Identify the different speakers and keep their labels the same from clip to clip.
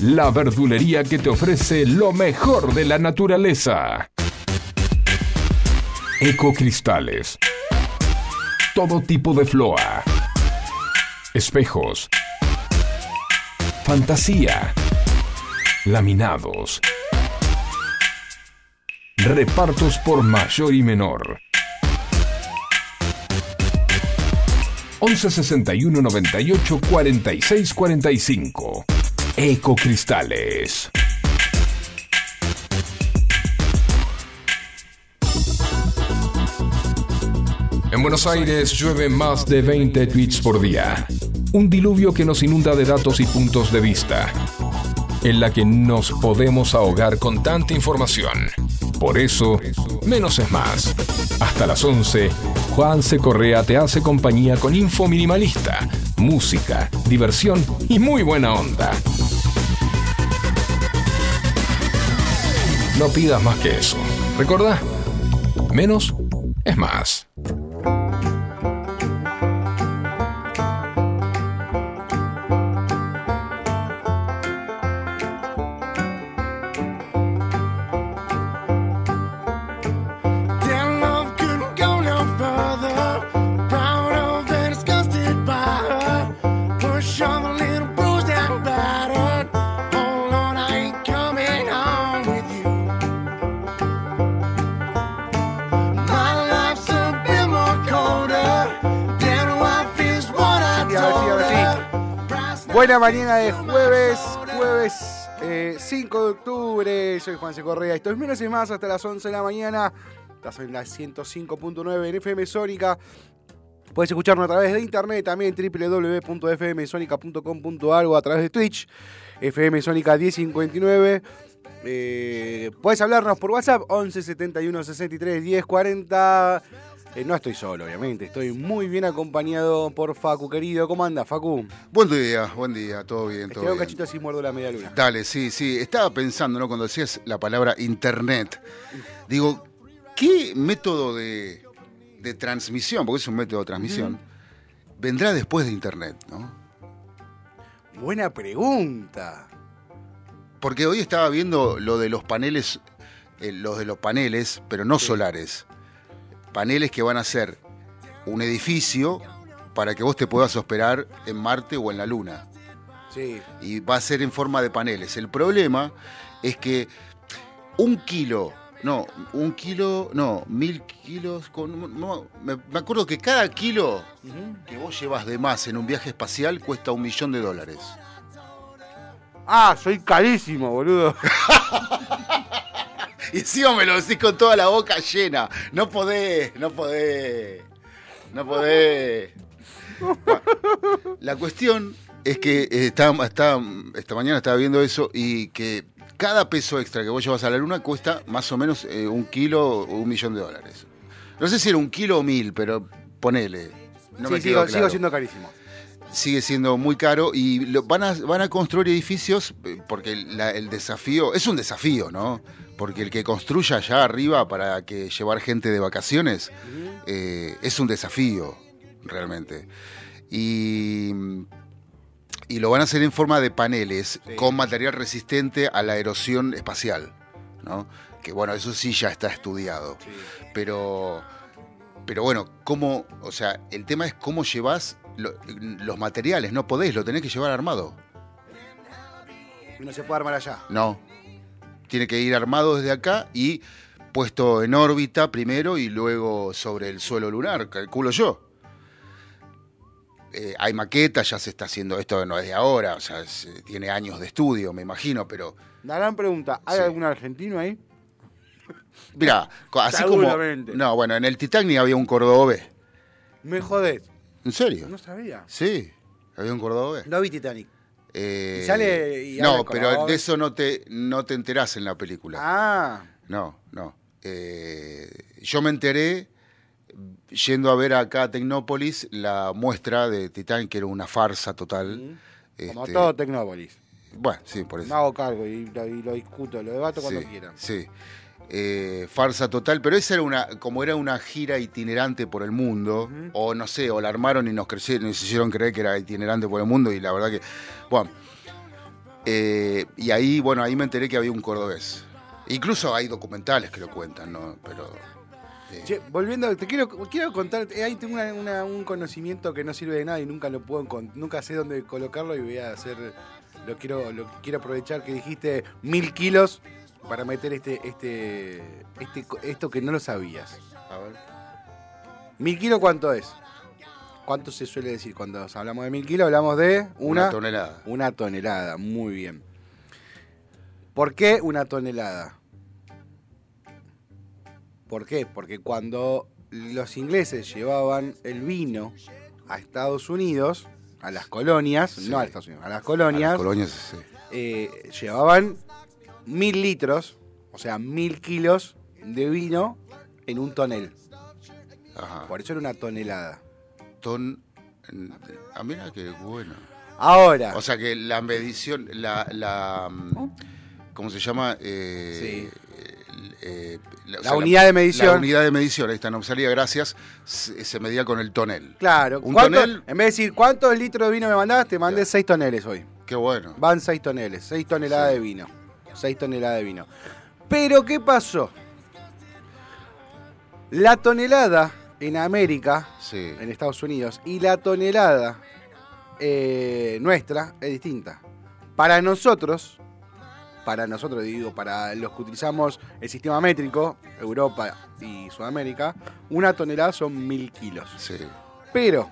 Speaker 1: la verdulería que te ofrece lo mejor de la naturaleza. Ecocristales. Todo tipo de floa. Espejos. Fantasía. Laminados. Repartos por mayor y menor. 11 61 98 46 45. Ecocristales. En Buenos Aires llueve más de 20 tweets por día. Un diluvio que nos inunda de datos y puntos de vista, en la que nos podemos ahogar con tanta información. Por eso, menos es más. Hasta las 11, Juan C. Correa te hace compañía con info minimalista, música, diversión y muy buena onda. No pidas más que eso. ¿Recordá? Menos es más.
Speaker 2: Buena mañana de jueves, jueves eh, 5 de octubre. Soy Juan. Correa. Esto es menos y más hasta las 11 de la mañana. Estás en la 105.9 en FM Sónica. Puedes escucharnos a través de internet también www.fmsonica.com.ar o a través de Twitch, FM Sónica 1059. Eh, puedes hablarnos por WhatsApp 11 71 63 10 40. Eh, no estoy solo, obviamente. Estoy muy bien acompañado por Facu, querido. ¿Cómo anda, Facu?
Speaker 3: Buen día, buen día, todo bien, todo
Speaker 2: un
Speaker 3: bien.
Speaker 2: cachito así muerdo la media luna.
Speaker 3: Dale, sí, sí. Estaba pensando, ¿no? Cuando decías la palabra internet, digo, ¿qué método de, de transmisión, porque es un método de transmisión, vendrá después de internet, ¿no?
Speaker 2: Buena pregunta.
Speaker 3: Porque hoy estaba viendo lo de los paneles, eh, los de los paneles, pero no solares. Paneles que van a ser un edificio para que vos te puedas hospedar en Marte o en la Luna.
Speaker 2: Sí.
Speaker 3: y va a ser en forma de paneles. El problema es que un kilo, no, un kilo, no, mil kilos, con, no, me, me acuerdo que cada kilo que vos llevas de más en un viaje espacial cuesta un millón de dólares.
Speaker 2: Ah, soy carísimo, boludo.
Speaker 3: Y encima me lo decís con toda la boca llena. No podés, no podés, no podés. La cuestión es que eh, estaba- estaba- esta mañana estaba viendo eso y que cada peso extra que vos llevas a la luna cuesta más o menos eh, un kilo o un millón de dólares. No sé si era un kilo o mil, pero ponele. No
Speaker 2: sí,
Speaker 3: me
Speaker 2: sigo, sigo siendo carísimo.
Speaker 3: Sigue siendo muy caro y lo- van, a, van a construir edificios eh, porque la- el desafío, es un desafío, ¿no? Porque el que construya allá arriba para que llevar gente de vacaciones eh, es un desafío, realmente. Y, y lo van a hacer en forma de paneles
Speaker 2: Sí.
Speaker 3: con material resistente a la erosión espacial, ¿no? Que bueno, eso sí ya está estudiado. Pero, pero bueno, ¿cómo? O sea, el tema es cómo llevas lo- los materiales. No podés, lo tenés que llevar armado.
Speaker 2: No se puede armar allá.
Speaker 3: No. Tiene que ir armado desde acá y puesto en órbita primero y luego sobre el suelo lunar, calculo yo. Eh, hay maquetas, ya se está haciendo esto, no es de ahora, o sea, es, eh, tiene años de estudio, me imagino, pero
Speaker 2: La gran pregunta, ¿hay
Speaker 3: Sí.
Speaker 2: algún argentino ahí?
Speaker 3: mira, así como... No, bueno, en el Titanic había un cordobés.
Speaker 2: Me jodés.
Speaker 3: ¿En serio?
Speaker 2: No sabía.
Speaker 3: Sí, había un cordobés.
Speaker 2: No vi Titanic.
Speaker 3: Eh,
Speaker 2: Y sale y
Speaker 3: no, pero de eso no te, no te enterás en la película.
Speaker 2: Ah,
Speaker 3: No, no. Eh, yo me enteré yendo a ver acá a Tecnópolis la muestra de Titán, que era una farsa total.
Speaker 2: como
Speaker 3: Este,
Speaker 2: todo Tecnópolis.
Speaker 3: Bueno, sí, por eso.
Speaker 2: Me hago cargo y, lo- y lo discuto, lo debato cuando
Speaker 3: sí,
Speaker 2: quieran.
Speaker 3: Sí. Eh, farsa total, pero esa era una, como era una gira itinerante por el mundo, o no sé, o la armaron y nos crecieron, nos hicieron creer que era itinerante por el mundo, y la verdad que, bueno, eh, y ahí, bueno, ahí me enteré que había un cordobés. Incluso hay documentales que lo cuentan, ¿no? Pero eh,
Speaker 2: Che, volviendo, te quiero, quiero contar, eh, ahí tengo una- una- un conocimiento que no sirve de nada y nunca lo puedo nunca sé dónde colocarlo y voy a hacer, lo quiero, lo quiero aprovechar que dijiste mil kilos para meter este, este, este, esto que no lo sabías.
Speaker 3: a ver.
Speaker 2: ¿Mil kilos cuánto es? ¿Cuánto se suele decir cuando hablamos de mil kilos? Hablamos de
Speaker 3: Una,
Speaker 2: una,
Speaker 3: tonelada.
Speaker 2: una tonelada, muy bien. ¿Por qué una tonelada? ¿Por qué? Porque cuando los ingleses llevaban el vino a Estados Unidos, a las colonias,
Speaker 3: Sí.
Speaker 2: no a Estados Unidos, a las
Speaker 3: A
Speaker 2: colonias,
Speaker 3: las colonias, sí.
Speaker 2: eh, llevaban mil litros, o sea, mil kilos de vino en un tonel.
Speaker 3: Ajá.
Speaker 2: Por eso era una tonelada.
Speaker 3: Ton... Ah, mira qué bueno.
Speaker 2: Ahora,
Speaker 3: O sea que la medición, la, la mm, ¿cómo se llama? Eh, eh, o
Speaker 2: La unidad de medición.
Speaker 3: La unidad de medición, ahí está, no salía, gracias, se, se medía con el tonel.
Speaker 2: claro,
Speaker 3: un
Speaker 2: ¿cuánto-
Speaker 3: tonel-
Speaker 2: en vez de decir cuántos litros de vino me mandás, te mandé
Speaker 3: Ya.
Speaker 2: 6 toneles hoy.
Speaker 3: Qué bueno.
Speaker 2: Van 6 toneles, 6 toneladas
Speaker 3: Sí.
Speaker 2: de vino. 6 toneladas de vino. Pero, ¿qué pasó? La tonelada en América,
Speaker 3: Sí.
Speaker 2: en Estados Unidos, y la tonelada eh, nuestra es distinta. Para nosotros, para nosotros digo, para los que utilizamos el sistema métrico, Europa y Sudamérica, una tonelada son mil kilos.
Speaker 3: Sí.
Speaker 2: Pero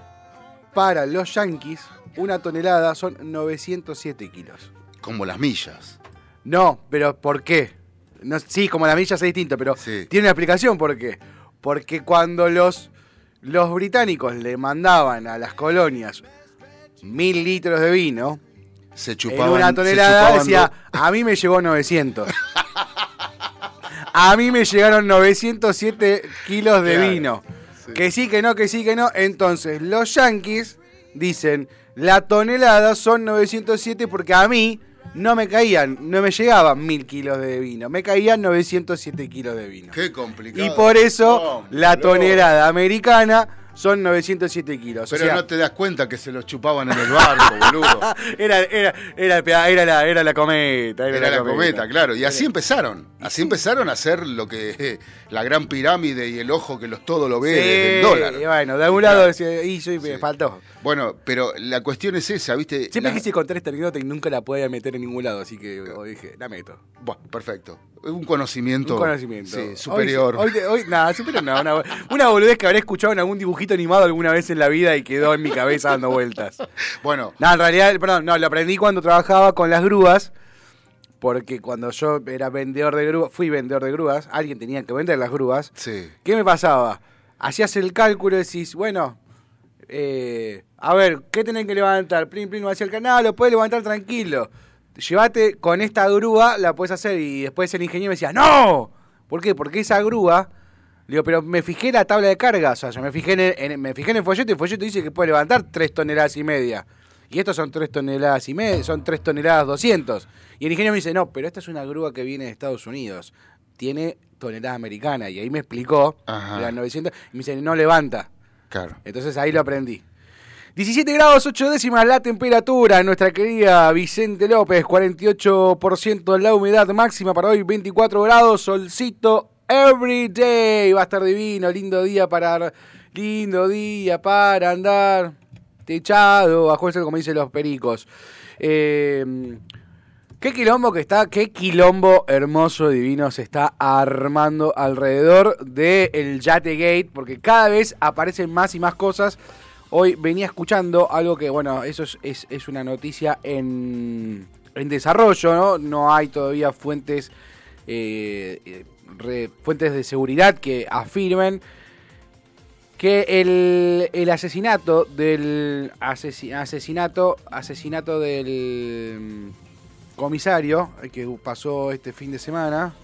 Speaker 2: para los yankees, una tonelada son 907 kilos.
Speaker 3: Como las millas.
Speaker 2: No, pero ¿por qué? No, sí, como la milla es distinto, pero
Speaker 3: Sí.
Speaker 2: tiene una explicación por qué. Porque cuando los, los británicos le mandaban a las colonias mil litros de vino,
Speaker 3: Se
Speaker 2: en
Speaker 3: chupaban.
Speaker 2: una
Speaker 3: se
Speaker 2: tonelada decía, a mí me llegó 900. a mí me llegaron 907 kilos de
Speaker 3: Claro,
Speaker 2: vino.
Speaker 3: sí.
Speaker 2: Que sí, que no, que sí, que no. Entonces, los yankees dicen, la tonelada son 907 porque a mí no me caían, no me llegaban mil kilos de vino, me caían 907 kilos de vino.
Speaker 3: Qué complicado.
Speaker 2: Y por eso la tonelada americana son 907 kilos. O
Speaker 3: Pero
Speaker 2: sea,
Speaker 3: no te das cuenta que se los chupaban en el barco, boludo.
Speaker 2: era, era, era, era la, era la cometa. Era,
Speaker 3: Era la cometa, claro. Y así
Speaker 2: Era-
Speaker 3: empezaron. Así empezaron a hacer lo que eh, la gran pirámide y el ojo que los todo lo ve
Speaker 2: Sí,
Speaker 3: desde el dólar.
Speaker 2: y bueno, de algún lado decía, y y me
Speaker 3: Sí.
Speaker 2: faltó.
Speaker 3: Bueno, pero la cuestión es esa, ¿viste?
Speaker 2: Siempre
Speaker 3: La-
Speaker 2: quise contar esta anécdota y nunca la podía meter en ningún lado, así que dije, la meto.
Speaker 3: Bueno, perfecto. Un conocimiento.
Speaker 2: Un conocimiento.
Speaker 3: Sí, superior.
Speaker 2: Hoy, hoy, hoy- nada, superior no, una, una boludez que habré escuchado en algún dibujito animado alguna vez en la vida y quedó en mi cabeza dando vueltas.
Speaker 3: Bueno,
Speaker 2: No, en realidad, perdón, no, lo aprendí cuando trabajaba con las grúas, porque cuando yo era vendedor de grúas, fui vendedor de grúas, alguien tenía que vender las grúas.
Speaker 3: sí.
Speaker 2: ¿Qué me pasaba? Hacías el cálculo y decís, bueno, eh, a ver, ¿qué tenés que levantar? Plin, plin, hacia el canal, lo puedes levantar tranquilo. Llévate con esta grúa, la puedes hacer. Y después el ingeniero me decía, ¡No! ¿Por qué? Porque esa grúa. Le digo, pero me fijé en la tabla de cargas, o sea, yo me fijé en el, en- me fijé en el folleto y el folleto dice que puede levantar 3 toneladas y media. Y estos son 3 toneladas y media, son 3 toneladas 200. Y el ingeniero me dice, no, pero esta es una grúa que viene de Estados Unidos. Tiene tonelada americana. Y ahí me explicó,
Speaker 3: Ajá.
Speaker 2: eran 900, y me dice, no levanta.
Speaker 3: Claro.
Speaker 2: Entonces ahí lo aprendí. 17 grados 8 décimas la temperatura en nuestra querida Vicente López, 48% la humedad máxima para hoy, 24 grados, solcito every day. Va a estar divino, lindo día para lindo día para andar techado, bajo eso como dicen los pericos. Eh, Qué quilombo que está, qué quilombo hermoso, divino se está armando alrededor del Yate Gate, porque cada vez aparecen más y más cosas. Hoy venía escuchando algo que, bueno, eso es, es- una noticia en, en desarrollo, ¿no? No hay todavía fuentes, eh, eh, re- fuentes de seguridad que afirmen que el, el asesinato del asesi- asesinato asesinato del mm, comisario eh, que pasó este fin de semana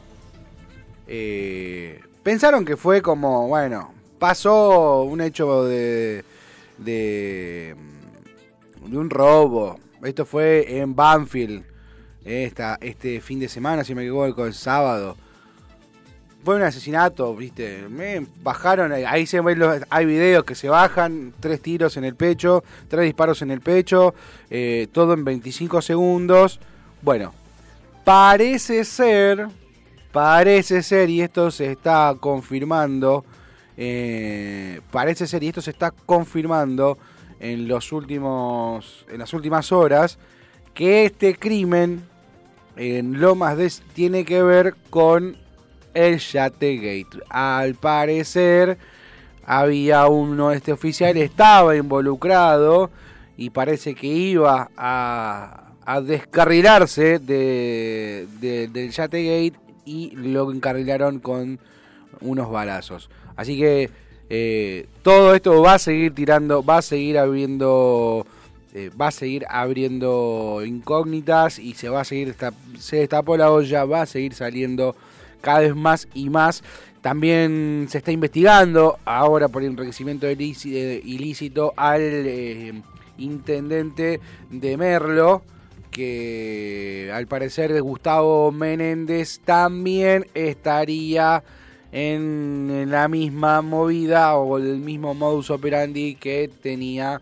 Speaker 2: eh, pensaron que fue como bueno pasó un hecho de de, mm, de un robo esto fue en Banfield esta, este fin de semana si me equivoco el sábado fue un asesinato, viste. Me bajaron, ahí- se ven los, hay videos que se bajan, tres tiros en el pecho, tres disparos en el pecho, eh, todo en 25 segundos. Bueno, parece ser, parece ser, y esto se está confirmando, eh, parece ser, y esto se está confirmando en los últimos, en las últimas horas, que este crimen en Lomas de tiene que ver con el Yategate. Al parecer había uno, este oficial estaba involucrado y parece que iba a, a descarrilarse de, de- del Yategate y lo encarrilaron con unos balazos. Así que eh, todo esto va a seguir tirando, va a seguir habiendo, eh, va a seguir abriendo incógnitas y se va a seguir, se destapó la olla, va a seguir saliendo cada vez más y más. También se está investigando ahora por enriquecimiento ilíci- eh, ilícito al eh, intendente de Merlo, que al parecer Gustavo Menéndez también estaría en la misma movida o el mismo modus operandi que tenía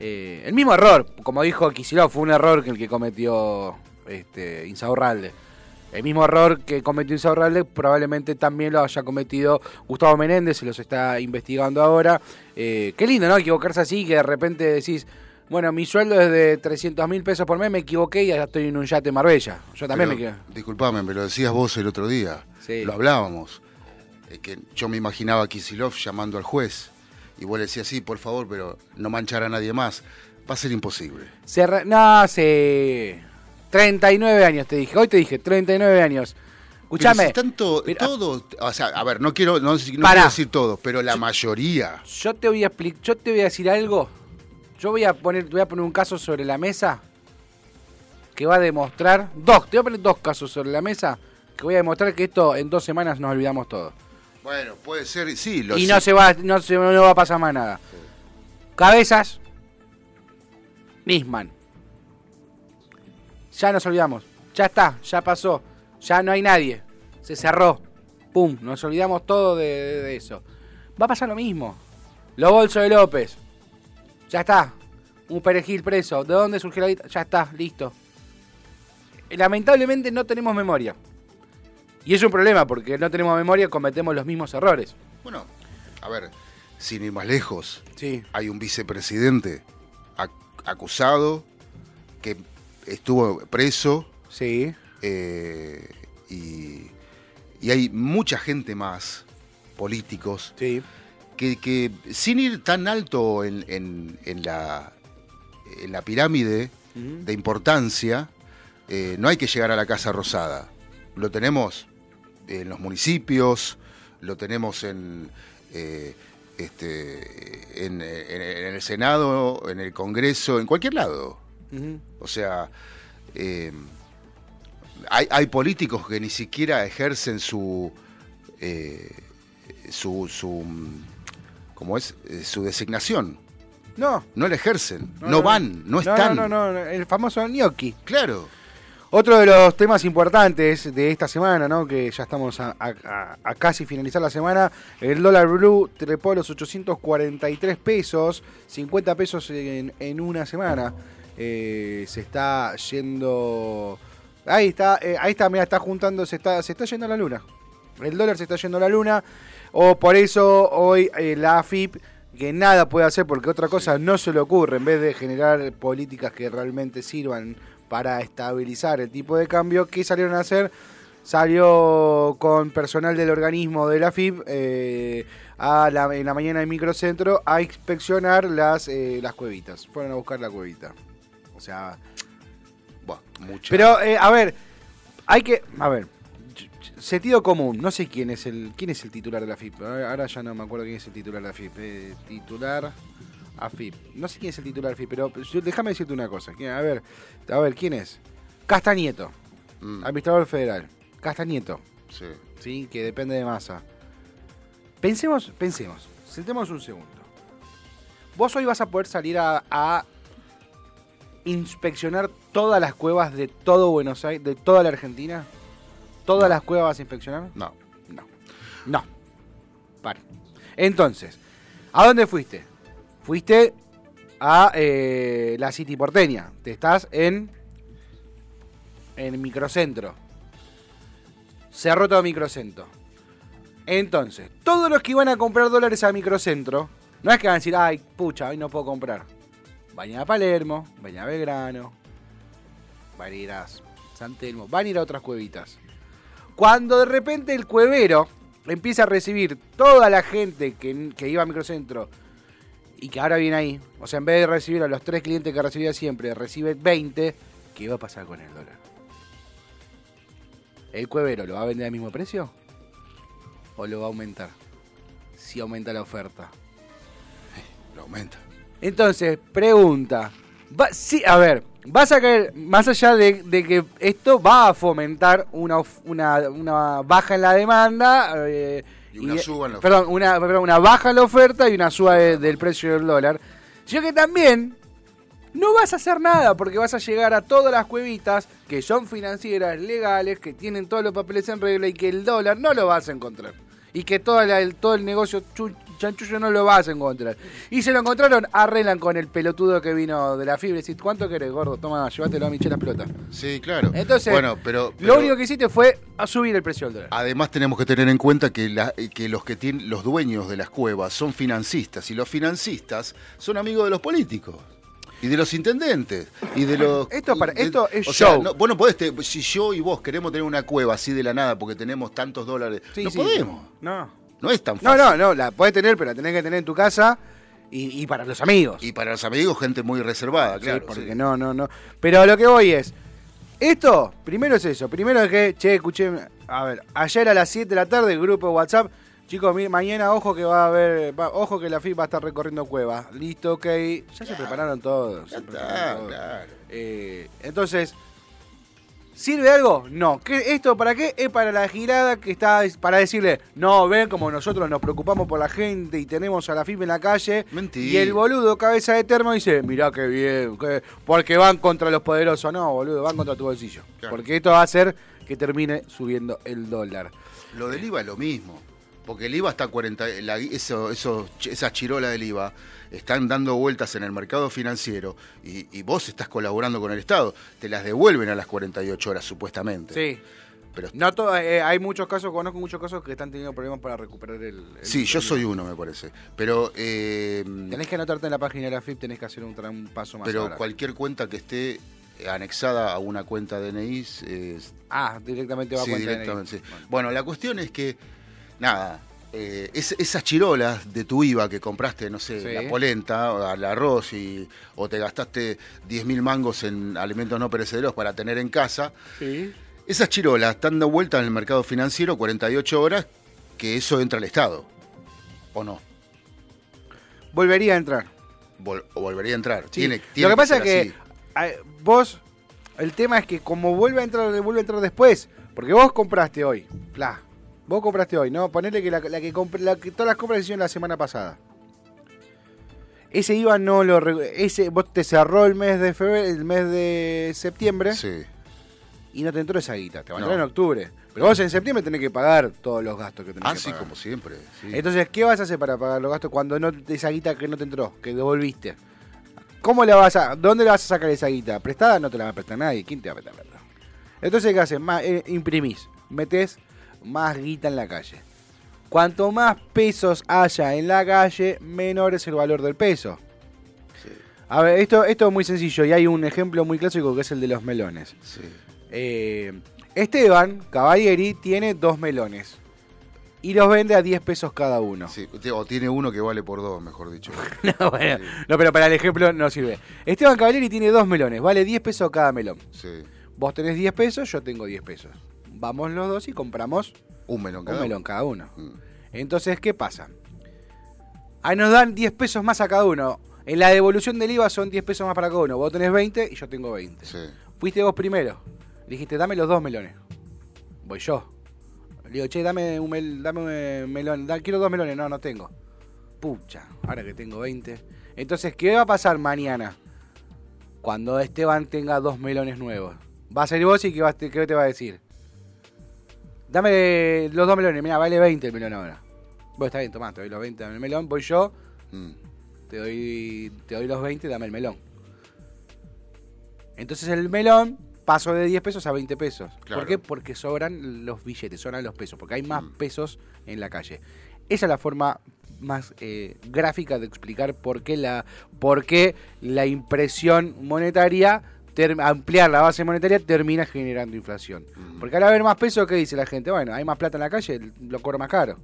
Speaker 2: eh, el mismo error, como dijo Kicillof, fue un error que el que cometió este, Insaurralde. El mismo error que cometió Insaurralde probablemente también lo haya cometido Gustavo Menéndez, se los está investigando ahora. Eh, qué lindo, ¿no? Equivocarse así, que de repente decís, bueno, mi sueldo es de 300 mil pesos por mes, me equivoqué y ya estoy en un yate en Marbella. Yo también
Speaker 3: Pero,
Speaker 2: me equivoqué.
Speaker 3: Disculpame, me lo decías vos el otro día.
Speaker 2: Sí.
Speaker 3: Lo hablábamos. Eh, que yo me imaginaba a Kisilov llamando al juez. Y vos le decías, sí, por favor, pero no manchar a nadie más. Va a ser imposible.
Speaker 2: Se re- no, hace 39 años te dije. Hoy te dije, 39 años. Escuchame.
Speaker 3: Pero si tanto,
Speaker 2: Mira,
Speaker 3: todo, o sea, a ver, no quiero, no, no quiero decir todo, pero la mayoría.
Speaker 2: Yo te voy a explicar, yo te voy a decir algo. Yo voy a poner, te voy a poner un caso sobre la mesa que va a demostrar dos, te voy a poner dos casos sobre la mesa que voy a demostrar que esto en dos semanas nos olvidamos todo.
Speaker 3: Bueno, puede ser, sí, lo
Speaker 2: y
Speaker 3: sé.
Speaker 2: no se va, no se no va a pasar más nada. Cabezas, Nisman. Ya nos olvidamos. Ya está, ya pasó. Ya no hay nadie. Se cerró. Pum, nos olvidamos todo de, eso. Va a pasar lo mismo. Los bolsos de López. Ya está. Un perejil preso. ¿De dónde surgió la? Ya está, listo. Lamentablemente no tenemos memoria. Y es un problema porque no tenemos memoria, cometemos los mismos errores.
Speaker 3: Bueno, a ver, sin ir más lejos,
Speaker 2: Sí.
Speaker 3: hay un vicepresidente ac- acusado que estuvo preso
Speaker 2: Sí.
Speaker 3: eh, y, y hay mucha gente más, políticos,
Speaker 2: Sí.
Speaker 3: que, que sin ir tan alto en, en- en la, en la pirámide de importancia, eh, no hay que llegar a la Casa Rosada. Lo tenemos en los municipios, lo tenemos en, eh, este, en, en- en el Senado, en el Congreso, en cualquier lado. O sea, eh, hay, hay políticos que ni siquiera ejercen su, eh, su, su, ¿cómo es? Eh, su designación.
Speaker 2: No.
Speaker 3: No la ejercen, no, van, no,
Speaker 2: No,
Speaker 3: están.
Speaker 2: No, no, no, el famoso gnocchi.
Speaker 3: Claro.
Speaker 2: Otro de los temas importantes de esta semana, ¿no? Que ya estamos a, casi finalizar la semana. El dólar blue trepó los 843 pesos, 50 pesos en, en una semana. Eh, se está yendo. Ahí está, eh, ahí está, mira, está juntando, se está, se está yendo a la luna. El dólar se está yendo a la luna. O por eso hoy eh, la AFIP, que nada puede hacer porque otra cosa no se le ocurre, en vez de generar políticas que realmente sirvan para estabilizar el tipo de cambio, ¿qué salieron a hacer? Salió con personal del organismo de la AFIP eh, a la- en la mañana del microcentro a inspeccionar las, eh, las cuevitas. Fueron a buscar la cuevita. O sea,
Speaker 3: Buah, mucha.
Speaker 2: pero, eh, a ver, hay que. A ver, sentido común. No sé quién es el quién es el titular de la FIP. Ahora ya no me acuerdo quién es el titular de la FIP. Titular AFIP. No sé quién es el titular de la FIP, pero déjame decirte una cosa. ¿Quién- A ver, a ver, ¿quién es? Castañeto,
Speaker 3: Mm,
Speaker 2: administrador federal. Castañeto,
Speaker 3: sí.
Speaker 2: ¿sí? Que depende de masa. Pensemos, pensemos, sentemos un segundo. Vos hoy vas a poder salir a, a inspeccionar todas las cuevas de todo Buenos Aires, de toda la Argentina. ¿Todas las cuevas vas a inspeccionar?
Speaker 3: No.
Speaker 2: No. No. Pare. Entonces, ¿a dónde fuiste? Fuiste a eh, la City porteña. Te estás en. En microcentro. Cerró todo microcentro. Entonces, todos los que iban a comprar dólares a microcentro, no es que van a decir, ay, pucha, hoy no puedo comprar. Vayan a Palermo, vayan a Belgrano, van a ir a San Telmo, van a ir a otras cuevitas. Cuando de repente el cuevero empieza a recibir toda la gente que, que iba a microcentro y que ahora viene ahí, o sea, en vez de recibir a los tres clientes que recibía siempre, recibe 20, ¿qué va a pasar con el dólar? ¿El cuevero lo va a vender al mismo precio? ¿O lo va a aumentar? Si aumenta la oferta.
Speaker 3: Lo aumenta.
Speaker 2: Entonces, pregunta. Va, sí, a ver, vas a caer, más allá de, de que esto va a fomentar una, una baja en la demanda. eh,
Speaker 3: Y una suba en la
Speaker 2: Perdón, una, perdón, una baja en la oferta y una suba de- del precio del dólar. Sino que también no vas a hacer nada porque vas a llegar a todas las cuevitas que son financieras, legales, que tienen todos los papeles en regla y que el dólar no lo vas a encontrar. Y que todo, la- el, todo el negocio chanchullo no lo vas a encontrar. Y se lo encontraron, arreglan con el pelotudo que vino de la fibra y decís, ¿cuánto querés, gordo? Toma, llévatelo a Michelle las pelotas.
Speaker 3: Sí, claro.
Speaker 2: Entonces,
Speaker 3: bueno, pero,
Speaker 2: Lo único que hiciste fue a subir el precio del dólar.
Speaker 3: además tenemos que tener en cuenta que, la- que los que tienen los dueños de las cuevas son financistas y los financistas son amigos de los políticos. Y de los intendentes. Y de los.
Speaker 2: Esto para- esto es
Speaker 3: o sea,
Speaker 2: show.
Speaker 3: no- vos no podés. te- si yo y vos queremos tener una cueva así de la nada porque tenemos tantos dólares.
Speaker 2: Sí,
Speaker 3: no
Speaker 2: sí.
Speaker 3: podemos.
Speaker 2: No.
Speaker 3: No es tan
Speaker 2: No,
Speaker 3: fácil.
Speaker 2: no, no, la podés tener, pero la tenés que tener en tu casa y, y para los amigos.
Speaker 3: Y para los amigos, gente muy reservada,
Speaker 2: Sí,
Speaker 3: claro.
Speaker 2: porque
Speaker 3: sí.
Speaker 2: no, no, no. Pero lo que voy es, esto, primero es eso, primero es que, che, escuché, a ver, ayer a las 7 de la tarde, el grupo de WhatsApp, chicos, mañana ojo que va a haber, va- ojo que la FIP va a estar recorriendo cuevas. Listo, ok, ya se prepararon todos.
Speaker 3: Ya
Speaker 2: se
Speaker 3: está,
Speaker 2: prepararon todos.
Speaker 3: claro.
Speaker 2: Eh, entonces, ¿Sirve algo? No. ¿Qué, ¿Esto para qué? Es para la girada que está para decirle, no, ven como nosotros nos preocupamos por la gente y tenemos a la FIP en la calle.
Speaker 3: Mentira.
Speaker 2: Y el boludo, cabeza de termo, dice, mirá qué bien, que- porque van contra los poderosos. No, boludo, van contra tu bolsillo.
Speaker 3: Claro.
Speaker 2: Porque esto va a hacer que termine subiendo el dólar.
Speaker 3: Lo del IVA es lo mismo. Porque el IVA está a 40. la- eso, eso, esas chirolas del IVA están dando vueltas en el mercado financiero y, y vos estás colaborando con el Estado. Te las devuelven a las 48 horas, supuestamente.
Speaker 2: Sí.
Speaker 3: Pero,
Speaker 2: No to- eh, hay muchos casos, conozco muchos casos que están teniendo problemas para recuperar el. el-
Speaker 3: sí, yo soy uno, me parece. Pero, eh,
Speaker 2: Tenés que anotarte en la página de la FIP, tenés que hacer un, paso más
Speaker 3: pero
Speaker 2: ahora.
Speaker 3: cualquier cuenta que esté anexada a una cuenta DNI es
Speaker 2: Ah, directamente va
Speaker 3: Sí,
Speaker 2: a cuenta
Speaker 3: directamente,
Speaker 2: DNI.
Speaker 3: sí.
Speaker 2: Bueno.
Speaker 3: Bueno, la cuestión es que, nada, eh, es- esas chirolas de tu IVA que compraste, no sé,
Speaker 2: Sí.
Speaker 3: la polenta, o al arroz, y, o te gastaste 10 mil mangos en alimentos no perecederos para tener en casa,
Speaker 2: Sí.
Speaker 3: esas chirolas están dando vueltas en el mercado financiero 48 horas, que eso entra al Estado, ¿o no?
Speaker 2: Volvería a entrar.
Speaker 3: Vol- o volvería a entrar.
Speaker 2: Sí.
Speaker 3: Tiene,
Speaker 2: Lo que pasa es que a- vos, el tema es que como vuelve a entrar, vuelve a entrar después, porque vos compraste hoy, pla, vos compraste hoy, ¿no? Ponele que, la, la que, compr- la que todas las compras se hicieron la semana pasada. Ese IVA no lo... Ese, vos te cerró el mes de febrero, el mes de septiembre
Speaker 3: Sí.
Speaker 2: y no te entró esa guita, te va a
Speaker 3: No.
Speaker 2: entrar en octubre. Pero vos en septiembre tenés que pagar todos los gastos que tenés
Speaker 3: Ah,
Speaker 2: que
Speaker 3: sí,
Speaker 2: pagar.
Speaker 3: como siempre. sí.
Speaker 2: Entonces, ¿qué vas a hacer para pagar los gastos cuando no esa guita que no te entró, que devolviste? ¿Cómo la vas a, dónde la vas a sacar esa guita? Prestada no te la va a prestar nadie. ¿Quién te va a prestar? Entonces, ¿qué haces? Eh, imprimís, metés más guita en la calle. Cuanto más pesos haya en la calle, menor es el valor del peso.
Speaker 3: Sí,
Speaker 2: A ver, esto, esto es muy sencillo y hay un ejemplo muy clásico que es el de los melones.
Speaker 3: sí.
Speaker 2: Eh, Esteban Cavalieri tiene dos melones y los vende a 10 pesos cada uno.
Speaker 3: Sí, O tiene uno que vale por dos, mejor dicho.
Speaker 2: No, bueno, no, pero para el ejemplo no sirve. Esteban Cavalieri tiene dos melones, vale 10 pesos cada melón.
Speaker 3: Sí.
Speaker 2: Vos tenés 10 pesos, yo tengo 10 pesos. Vamos los dos y compramos
Speaker 3: Un melón cada
Speaker 2: un
Speaker 3: uno.
Speaker 2: melón cada uno.
Speaker 3: Mm.
Speaker 2: Entonces, ¿qué pasa? Ahí nos dan 10 pesos más a cada uno. En la devolución del IVA son 10 pesos más para cada uno. Vos tenés 20 y yo tengo 20.
Speaker 3: Sí.
Speaker 2: Fuiste vos primero. Dijiste, dame los dos melones. Voy yo. Le digo, che, dame un, mel- dame un melón. Da- quiero dos melones. No, no tengo. Pucha, ahora que tengo 20. Entonces, ¿qué va a pasar mañana? Cuando Esteban tenga dos melones nuevos. Va a ser vos y ¿qué, vas- qué te va a decir? Dame los dos melones. Mira, vale 20 el melón ahora. Vos está bien, tomá, te doy los 20, dame el melón. Voy yo,
Speaker 3: Mm.
Speaker 2: te doy, te doy los 20, dame el melón. Entonces el melón pasó de 10 pesos a 20 pesos.
Speaker 3: Claro.
Speaker 2: ¿Por qué? Porque sobran los billetes, sobran los pesos, porque hay más
Speaker 3: Mm.
Speaker 2: pesos en la calle. Esa es la forma más eh, gráfica de explicar por qué la, por qué la impresión monetaria, ampliar la base monetaria, termina generando inflación.
Speaker 3: Mm.
Speaker 2: Porque al haber más pesos, ¿qué dice la gente? Bueno, hay más plata en la calle, lo cobro más caro.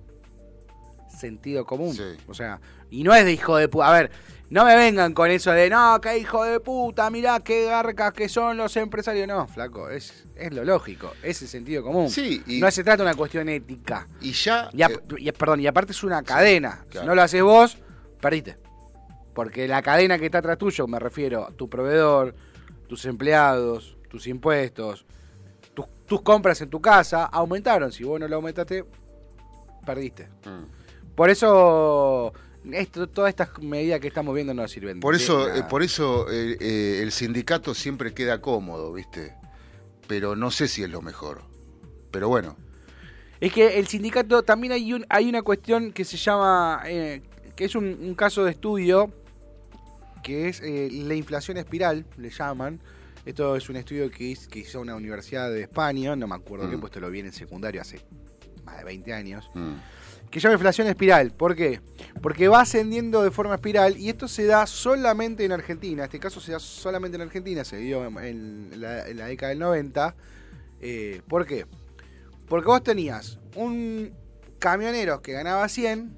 Speaker 2: Sentido común.
Speaker 3: Sí.
Speaker 2: O sea, y no es de hijo de puta. A ver, no me vengan con eso de, no, que hijo de puta, mirá qué garcas que son los empresarios. No, flaco, es, es lo lógico, es el sentido común.
Speaker 3: Sí, y-
Speaker 2: No se trata de una cuestión ética.
Speaker 3: Y ya.
Speaker 2: Y, ap-
Speaker 3: eh,
Speaker 2: y- perdón, y aparte es una cadena.
Speaker 3: claro.
Speaker 2: Si no lo haces vos, perdiste. Porque la cadena que está atrás tuyo, me refiero a tu proveedor, tus empleados, tus impuestos, tus, tus compras en tu casa, aumentaron. Si vos no lo aumentaste, perdiste.
Speaker 3: mm.
Speaker 2: Por eso, esto, todas estas medidas que estamos viendo no sirven.
Speaker 3: Por eso, eh, por eso eh, eh, el sindicato siempre queda cómodo, ¿viste? Pero no sé si es lo mejor. Pero bueno.
Speaker 2: Es que el sindicato también hay un, hay una cuestión que se llama, que es un, un caso de estudio, que es eh, la inflación espiral, le llaman. Esto es un estudio que, hiz- que hizo una universidad de España, no me acuerdo
Speaker 3: Mm.
Speaker 2: qué, puesto lo vi en el secundario hace más de 20 años.
Speaker 3: mm.
Speaker 2: que llama inflación espiral. ¿Por qué? Porque va ascendiendo de forma espiral y esto se da solamente en Argentina. Este caso se da solamente en Argentina, se dio en, en la, en la década del 90. Eh, ¿Por qué? Porque vos tenías un camionero que ganaba 100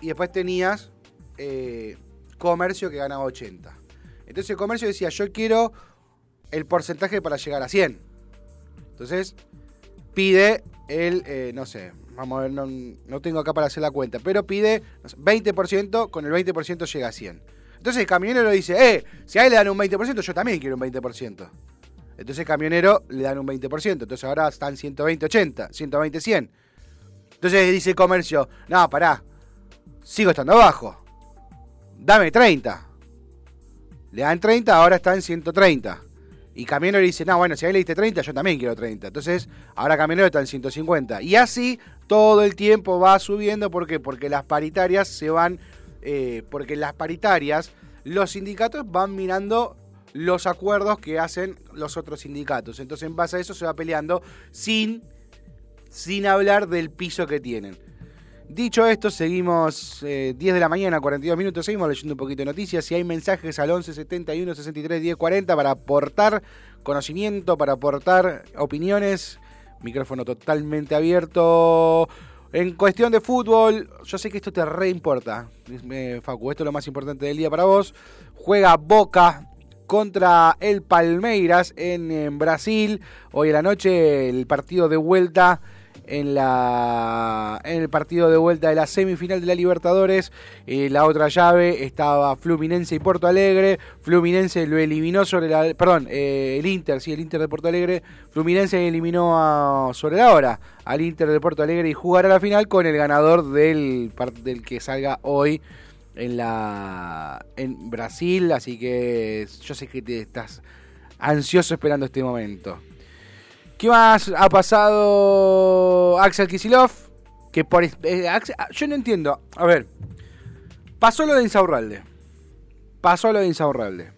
Speaker 2: y después tenías eh, comercio que ganaba 80. Entonces el comercio decía, yo quiero el porcentaje para llegar a 100. Entonces pide el, eh, no sé, vamos a ver, no, no tengo acá para hacer la cuenta, pero pide no sé, 20%, con el 20% llega a 100. Entonces el camionero dice, eh, si a él le dan un 20%, yo también quiero un 20%. Entonces el camionero le dan un 20%, entonces ahora están 120, 80, 120, 100. Entonces dice el comercio, no, pará, sigo estando abajo, dame 30. Le dan 30, ahora está en 130. Y Camionero dice, no, bueno, si a él le diste 30, yo también quiero 30. Entonces, ahora Camionero está en 150. Y así todo el tiempo va subiendo. ¿Por qué? Porque las paritarias se van... eh, porque las paritarias, los sindicatos van mirando los acuerdos que hacen los otros sindicatos. Entonces, en base a eso se va peleando sin, sin hablar del piso que tienen. Dicho esto, seguimos eh, 10 de la mañana, 42 minutos, seguimos leyendo un poquito de noticias. Si hay mensajes al 11 71 63 10 40 para aportar conocimiento, para aportar opiniones, micrófono totalmente abierto. En cuestión de fútbol, yo sé que esto te re importa, eh, Facu, esto es lo más importante del día para vos. Juega Boca contra el Palmeiras en, en Brasil. Hoy en la noche el partido de vuelta en la en el partido de vuelta de la semifinal de la Libertadores. Eh, la otra llave estaba Fluminense y Porto Alegre. Fluminense lo eliminó sobre la perdón, eh, el Inter, sí, el Inter de Porto Alegre. Fluminense eliminó a- sobre la hora al Inter de Porto Alegre y jugará la final con el ganador del del que salga hoy en la en Brasil, así que yo sé que te estás ansioso esperando este momento. ¿Qué más ha pasado Axel Kisilov? Que por eh, Axel- ah, yo no entiendo. A ver, pasó lo de Insaurralde. Pasó lo de Insaurralde.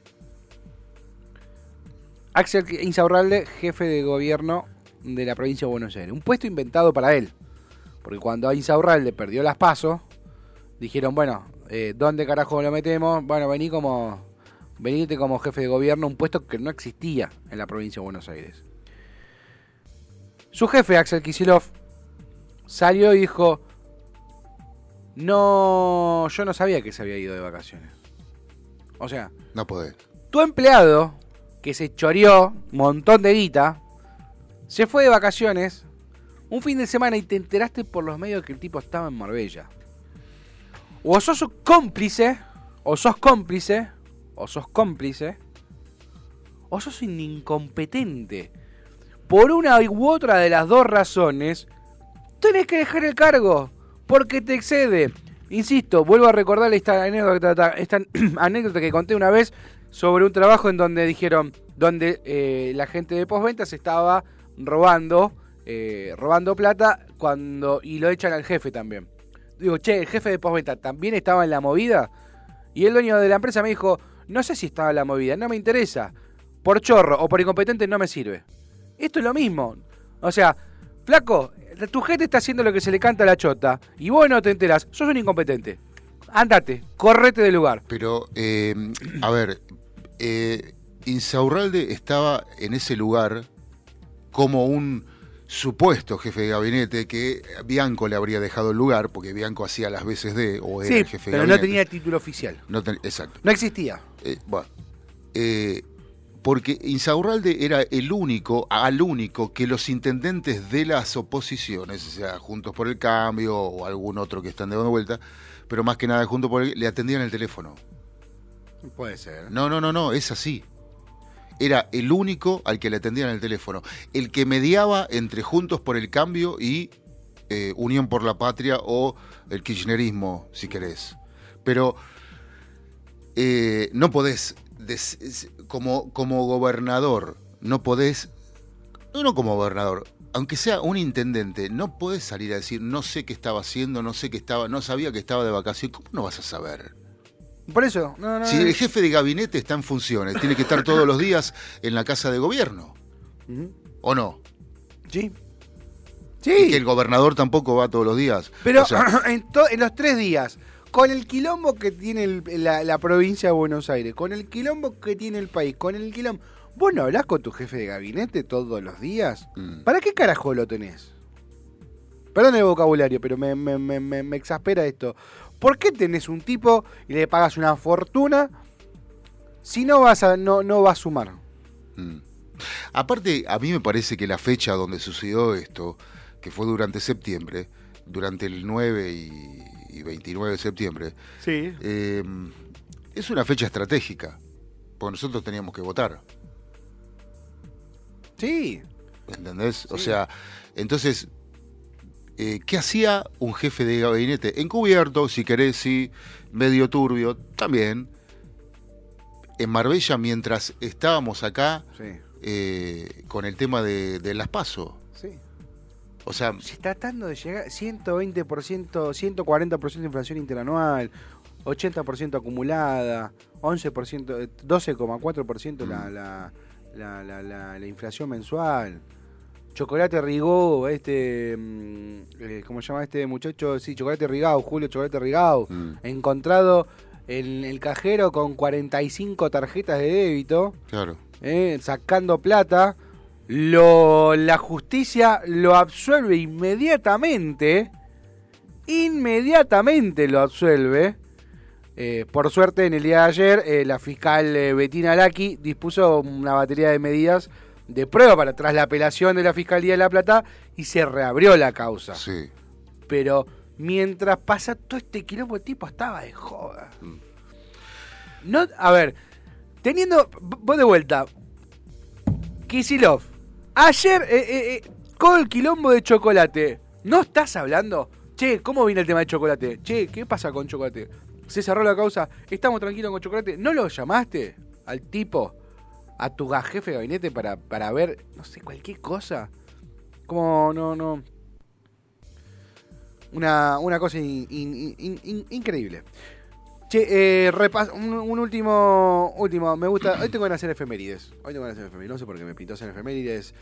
Speaker 2: Axel Insaurralde, jefe de gobierno de la provincia de Buenos Aires. Un puesto inventado para él. Porque cuando Insaurralde perdió las pasos, dijeron, bueno, eh, ¿dónde carajo lo metemos? Bueno, vení como, venite como jefe de gobierno, un puesto que no existía en la provincia de Buenos Aires. Su jefe, Axel Kisilov, salió y dijo, no, yo no sabía que se había ido de vacaciones. O sea,
Speaker 3: No podés.
Speaker 2: tu empleado, que se choreó un montón de guita, se fue de vacaciones un fin de semana y te enteraste por los medios que el tipo estaba en Marbella. O sos cómplice, o sos cómplice, o sos cómplice, o sos un incompetente. Por una u otra de las dos razones, tenés que dejar el cargo, porque te excede. Insisto, vuelvo a recordar esta anécdota, esta anécdota que conté una vez sobre un trabajo en donde dijeron, donde eh, la gente de postventa se estaba robando, eh, robando plata cuando y lo echan al jefe también. Digo, che, el jefe de postventa también estaba en la movida. Y el dueño de la empresa me dijo, no sé si estaba en la movida, no me interesa. Por chorro o por incompetente no me sirve. Esto es lo mismo. O sea, flaco, tu gente está haciendo lo que se le canta a la chota y vos no te enteras, sos un incompetente. Andate, correte del lugar.
Speaker 3: Pero, eh, a ver, eh, Insaurralde estaba en ese lugar como un supuesto jefe de gabinete que Bianco le habría dejado el lugar, porque Bianco hacía las veces de, o era
Speaker 2: Sí,
Speaker 3: el jefe de
Speaker 2: pero no
Speaker 3: gabinete.
Speaker 2: tenía título oficial.
Speaker 3: No ten- exacto.
Speaker 2: No existía.
Speaker 3: Eh, bueno, eh, porque Insaurralde era el único, al único que los intendentes de las oposiciones, o sea, Juntos por el Cambio o algún otro que están dando vuelta, pero más que nada Juntos por el le atendían el teléfono.
Speaker 2: Puede ser.
Speaker 3: No, no, no, no, es así. Era el único al que le atendían el teléfono. El que mediaba entre Juntos por el Cambio y eh, Unión por la Patria o el kirchnerismo, si querés. Pero eh, no podés, como, como gobernador, no podés, no, no como gobernador, aunque sea un intendente, no podés salir a decir, no sé qué estaba haciendo, no sé qué estaba, no sabía que estaba de vacaciones. ¿Cómo no vas a saber?
Speaker 2: Por eso, no, no,
Speaker 3: Si el jefe de gabinete está en funciones, tiene que estar todos los días en la casa de gobierno. ¿o no?
Speaker 2: Sí.
Speaker 3: Y
Speaker 2: Sí.
Speaker 3: que el gobernador tampoco va todos los días.
Speaker 2: Pero
Speaker 3: O sea,
Speaker 2: en los tres días, con el quilombo que tiene el- la, la provincia de Buenos Aires, con el quilombo que tiene el país, con el quilombo... ¿Vos no hablás con tu jefe de gabinete todos los días?
Speaker 3: mm,
Speaker 2: ¿Para qué carajo lo tenés? Perdón el vocabulario, pero me, me- me- me- exaspera esto. ¿Por qué tenés un tipo y le pagas una fortuna si no vas a, no, no va a sumar?
Speaker 3: mm. Aparte, a mí me parece que la fecha donde sucedió esto, que fue durante septiembre, durante el 9 y, y 29 de septiembre,
Speaker 2: Sí.
Speaker 3: eh, es una fecha estratégica, porque nosotros teníamos que votar.
Speaker 2: Sí.
Speaker 3: ¿Entendés? O sea, entonces, eh, ¿qué hacía un jefe de gabinete? Encubierto, si querés, sí, medio turbio, también. En Marbella, mientras estábamos acá
Speaker 2: Sí.
Speaker 3: eh, con el tema de, de las PASO. O sea,
Speaker 2: Se está tratando de llegar 120%, 140% de inflación interanual, 80% acumulada, 11%, eh, 12,4% la,
Speaker 3: Mm.
Speaker 2: la, la, la, la- la inflación mensual. Chocolate Rigó, este, mm, eh, ¿cómo se llama este muchacho? Sí, Chocolate Rigao, Julio Chocolate Rigao,
Speaker 3: mm,
Speaker 2: encontrado en el cajero con 45 tarjetas de débito
Speaker 3: claro.
Speaker 2: eh, sacando plata, lo, la justicia lo absuelve inmediatamente, inmediatamente lo absuelve. Eh, por suerte, en el día de ayer, eh, la fiscal eh, Betina Laki dispuso una batería de medidas de prueba para tras la apelación de la Fiscalía de La Plata y se reabrió la causa.
Speaker 3: Sí.
Speaker 2: Pero mientras pasa todo este quilombo, el tipo estaba de joda.
Speaker 3: Mm.
Speaker 2: No, a ver, teniendo. Vos de vuelta. Kisilov. Ayer, eh, eh, eh, con el quilombo de chocolate. ¿No estás hablando? Che, ¿cómo viene el tema de chocolate? Che, ¿qué pasa con chocolate? Se cerró la causa. Estamos tranquilos con chocolate. ¿No lo llamaste al tipo? A tu jefe de gabinete para, para ver, no sé, cualquier cosa. Como, no, no. Una, una cosa in- increíble. Che, eh, repas- un, un último, último, me gusta, hoy tengo que hacer efemérides, hoy tengo que hacer efemérides, no sé por qué me pintó hacer efemérides.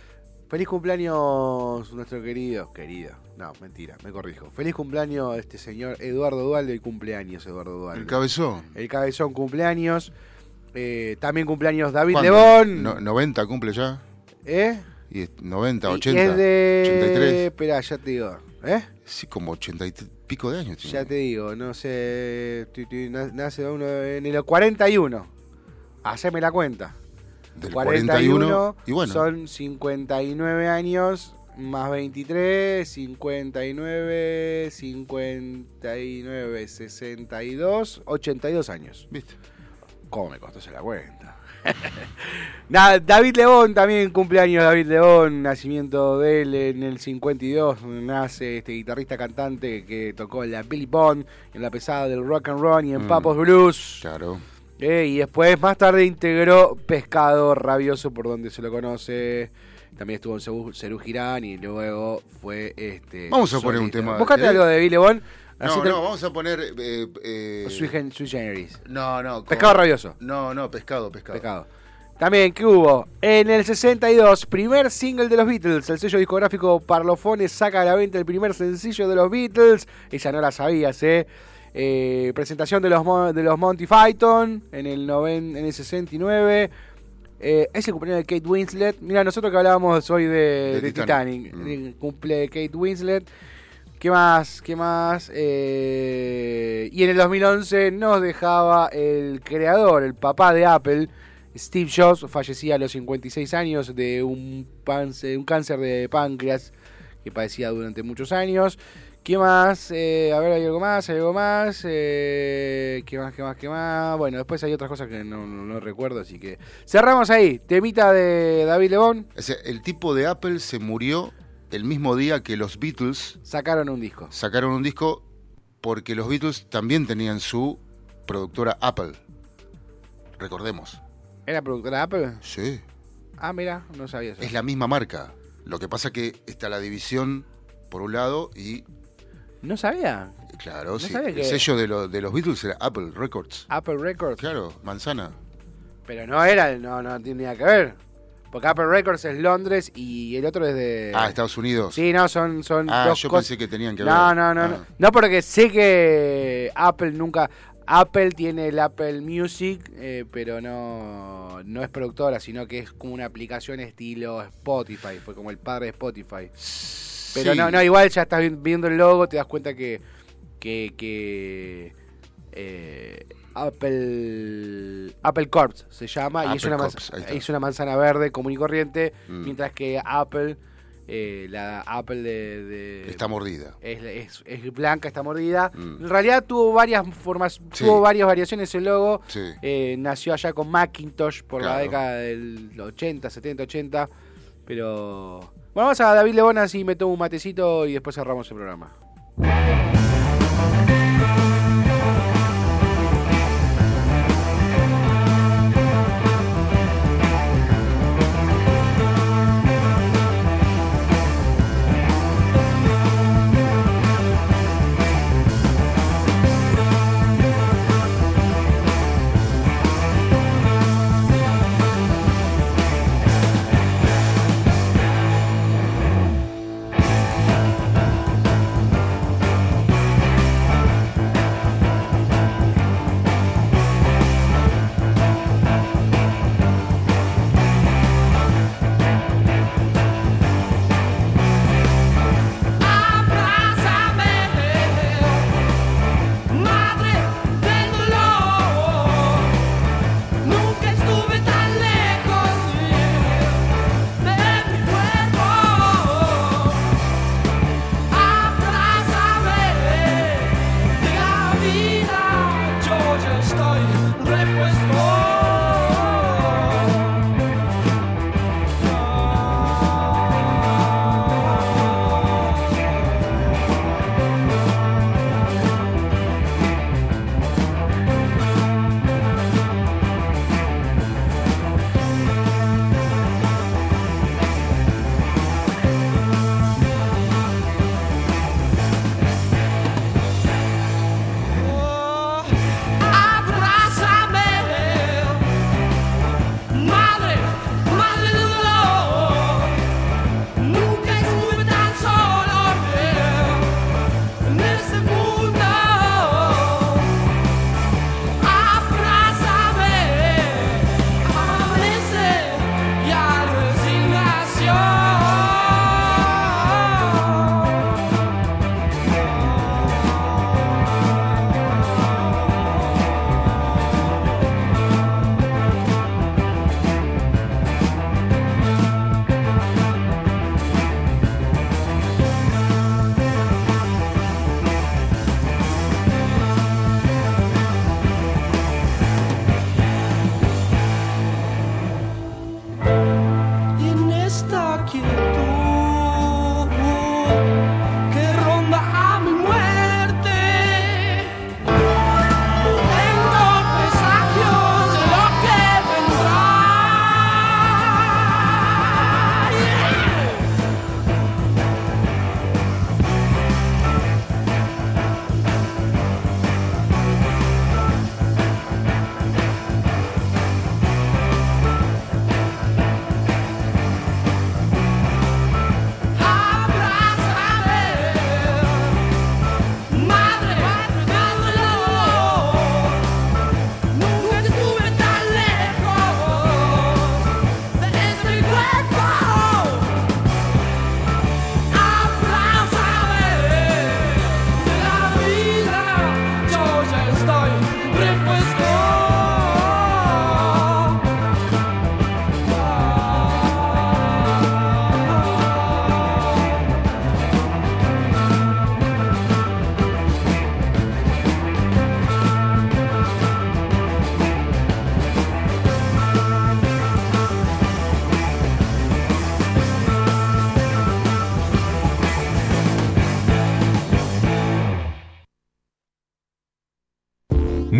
Speaker 2: Feliz cumpleaños, nuestro querido, querido, no, mentira, me corrijo. Feliz cumpleaños este señor Eduardo Dualde, el cumpleaños Eduardo Dualde.
Speaker 3: El cabezón.
Speaker 2: El cabezón cumpleaños, eh, también cumpleaños David. Lebón.
Speaker 3: No- 90 cumple ya.
Speaker 2: ¿Eh?
Speaker 3: Y es 90,
Speaker 2: Y-
Speaker 3: 80,
Speaker 2: y es de...
Speaker 3: 83.
Speaker 2: Espera, ya te digo, ¿eh?
Speaker 3: Sí, como 80 y pico de años. tiene.
Speaker 2: Ya te digo, no sé. Nace uno en el 41. Haceme la cuenta.
Speaker 3: del
Speaker 2: 41,
Speaker 3: 41. Y bueno,
Speaker 2: son 59 años más 23, 59, 59, 62, 82 años.
Speaker 3: ¿viste?
Speaker 2: ¿Cómo me costó hacer la cuenta? David León también cumpleaños David León, nacimiento de él en el 52, nace este guitarrista cantante que tocó en la Billy Bond, en la pesada del rock and roll y en
Speaker 3: Mm.
Speaker 2: Papos Blues.
Speaker 3: Claro.
Speaker 2: Eh, y después, más tarde, integró Pescado Rabioso, por donde se lo conoce. También estuvo en Cerú- Girán y luego fue este.
Speaker 3: Vamos a poner un tema,
Speaker 2: Buscate
Speaker 3: ¿eh?
Speaker 2: algo de Billy Bond.
Speaker 3: No, no, vamos a poner. eh, eh,
Speaker 2: Sui, gen- sui generis.
Speaker 3: no, no. con-
Speaker 2: Pescado Rabioso.
Speaker 3: No, no, pescado, pescado.
Speaker 2: Pecado. También, ¿qué hubo? En el 62, primer single de los Beatles. El sello discográfico Parlophone saca a la venta el primer sencillo de los Beatles. Esa no la sabías, ¿eh? Eh, presentación de los, Mo- de los Monty Python en el, noven- en el 69. Eh, es el cumpleaños de Kate Winslet. Mira, nosotros que hablábamos hoy de,
Speaker 3: De
Speaker 2: de
Speaker 3: Titanic.
Speaker 2: Titanic.
Speaker 3: Mm.
Speaker 2: El cumple de Kate Winslet. ¿Qué más? ¿Qué más? Eh, y en el 2011 nos dejaba el creador, el papá de Apple, Steve Jobs, fallecía a los 56 años de un, un cáncer de páncreas que padecía durante muchos años. ¿Qué más? Eh, a ver, hay algo más, hay algo más. Eh, ¿Qué más, qué más, qué más? Bueno, después hay otras cosas que no, recuerdo, así que cerramos ahí. Temita de David Lebón,
Speaker 3: el tipo de Apple se murió el mismo día que los Beatles
Speaker 2: sacaron un disco.
Speaker 3: sacaron un disco porque los Beatles también tenían su productora Apple. Recordemos.
Speaker 2: ¿Era productora Apple?
Speaker 3: Sí.
Speaker 2: Ah, mira, no sabía eso.
Speaker 3: Es la misma marca. Lo que pasa que está la división por un lado y,
Speaker 2: No sabía.
Speaker 3: claro, sí,
Speaker 2: sabía
Speaker 3: el
Speaker 2: que-
Speaker 3: sello de, lo- de los Beatles era Apple Records.
Speaker 2: Apple Records.
Speaker 3: Claro, manzana.
Speaker 2: Pero no era, no, no tiene nada que ver. Porque Apple Records es Londres y el otro es de.
Speaker 3: Ah, Estados Unidos.
Speaker 2: Sí, no, son, son
Speaker 3: Ah,
Speaker 2: dos
Speaker 3: yo pensé que tenían que ver.
Speaker 2: No, no, no,
Speaker 3: Ah.
Speaker 2: no. No, porque sé que Apple nunca. Apple tiene el Apple Music, eh, pero no, no es productora, sino que es como una aplicación estilo Spotify. Fue como el padre de Spotify. Pero
Speaker 3: Sí.
Speaker 2: no, no, igual ya estás vi- viendo el logo, te das cuenta que. que, que eh, Apple. Apple Corps se llama y es una,
Speaker 3: Corps,
Speaker 2: es manzana verde común y corriente,
Speaker 3: Mm.
Speaker 2: mientras que Apple. eh, la Apple de, de-
Speaker 3: Está mordida.
Speaker 2: es, es- es blanca, está mordida.
Speaker 3: Mm.
Speaker 2: En realidad tuvo varias formas,
Speaker 3: Sí.
Speaker 2: tuvo varias variaciones el logo.
Speaker 3: Sí.
Speaker 2: Eh, nació allá con Macintosh por la década del 80, 70, 80. Pero. Bueno, vamos a David Lebón así me tomo un matecito y después cerramos el programa.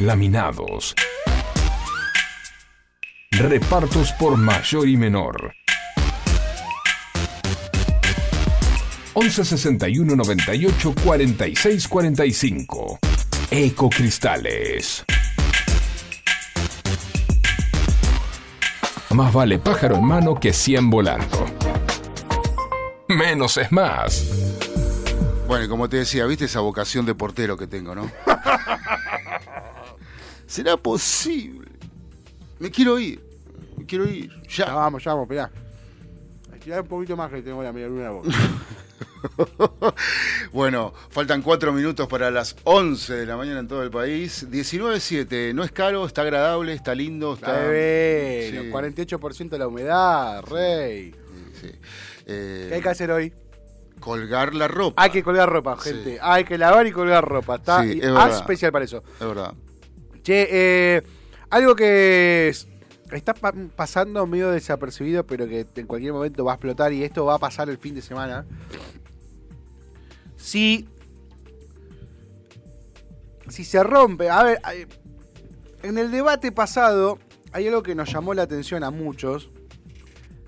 Speaker 1: Laminados. Repartos por mayor y menor. 11 61 98 46 45. Ecocristales. Más vale pájaro en mano que 100 volando. Menos es más.
Speaker 3: Bueno, y como te decía, ¿viste esa vocación de portero que tengo, no? ¿Será posible? Me quiero ir. Me quiero ir.
Speaker 2: Ya
Speaker 3: Ya.
Speaker 2: vamos, ya vamos, esperá. Estirar un poquito más que tengo la media luna de boca.
Speaker 3: bueno, faltan cuatro minutos para las 11 de la mañana en todo el país. 19.7. No es caro, está agradable, está lindo. Está,
Speaker 2: bien,
Speaker 3: Sí,
Speaker 2: 48% de la humedad, rey.
Speaker 3: sí. Eh,
Speaker 2: ¿Qué hay que hacer hoy?
Speaker 3: colgar la ropa.
Speaker 2: Hay que colgar ropa,
Speaker 3: Sí.
Speaker 2: gente. Hay que lavar y colgar ropa. Está
Speaker 3: Sí, es
Speaker 2: especial para eso.
Speaker 3: Es verdad.
Speaker 2: Che, eh, algo que es- está pa- pasando medio desapercibido, pero que en cualquier momento va a explotar y esto va a pasar el fin de semana. Si, si se rompe, a ver, en el debate pasado hay algo que nos llamó la atención a muchos,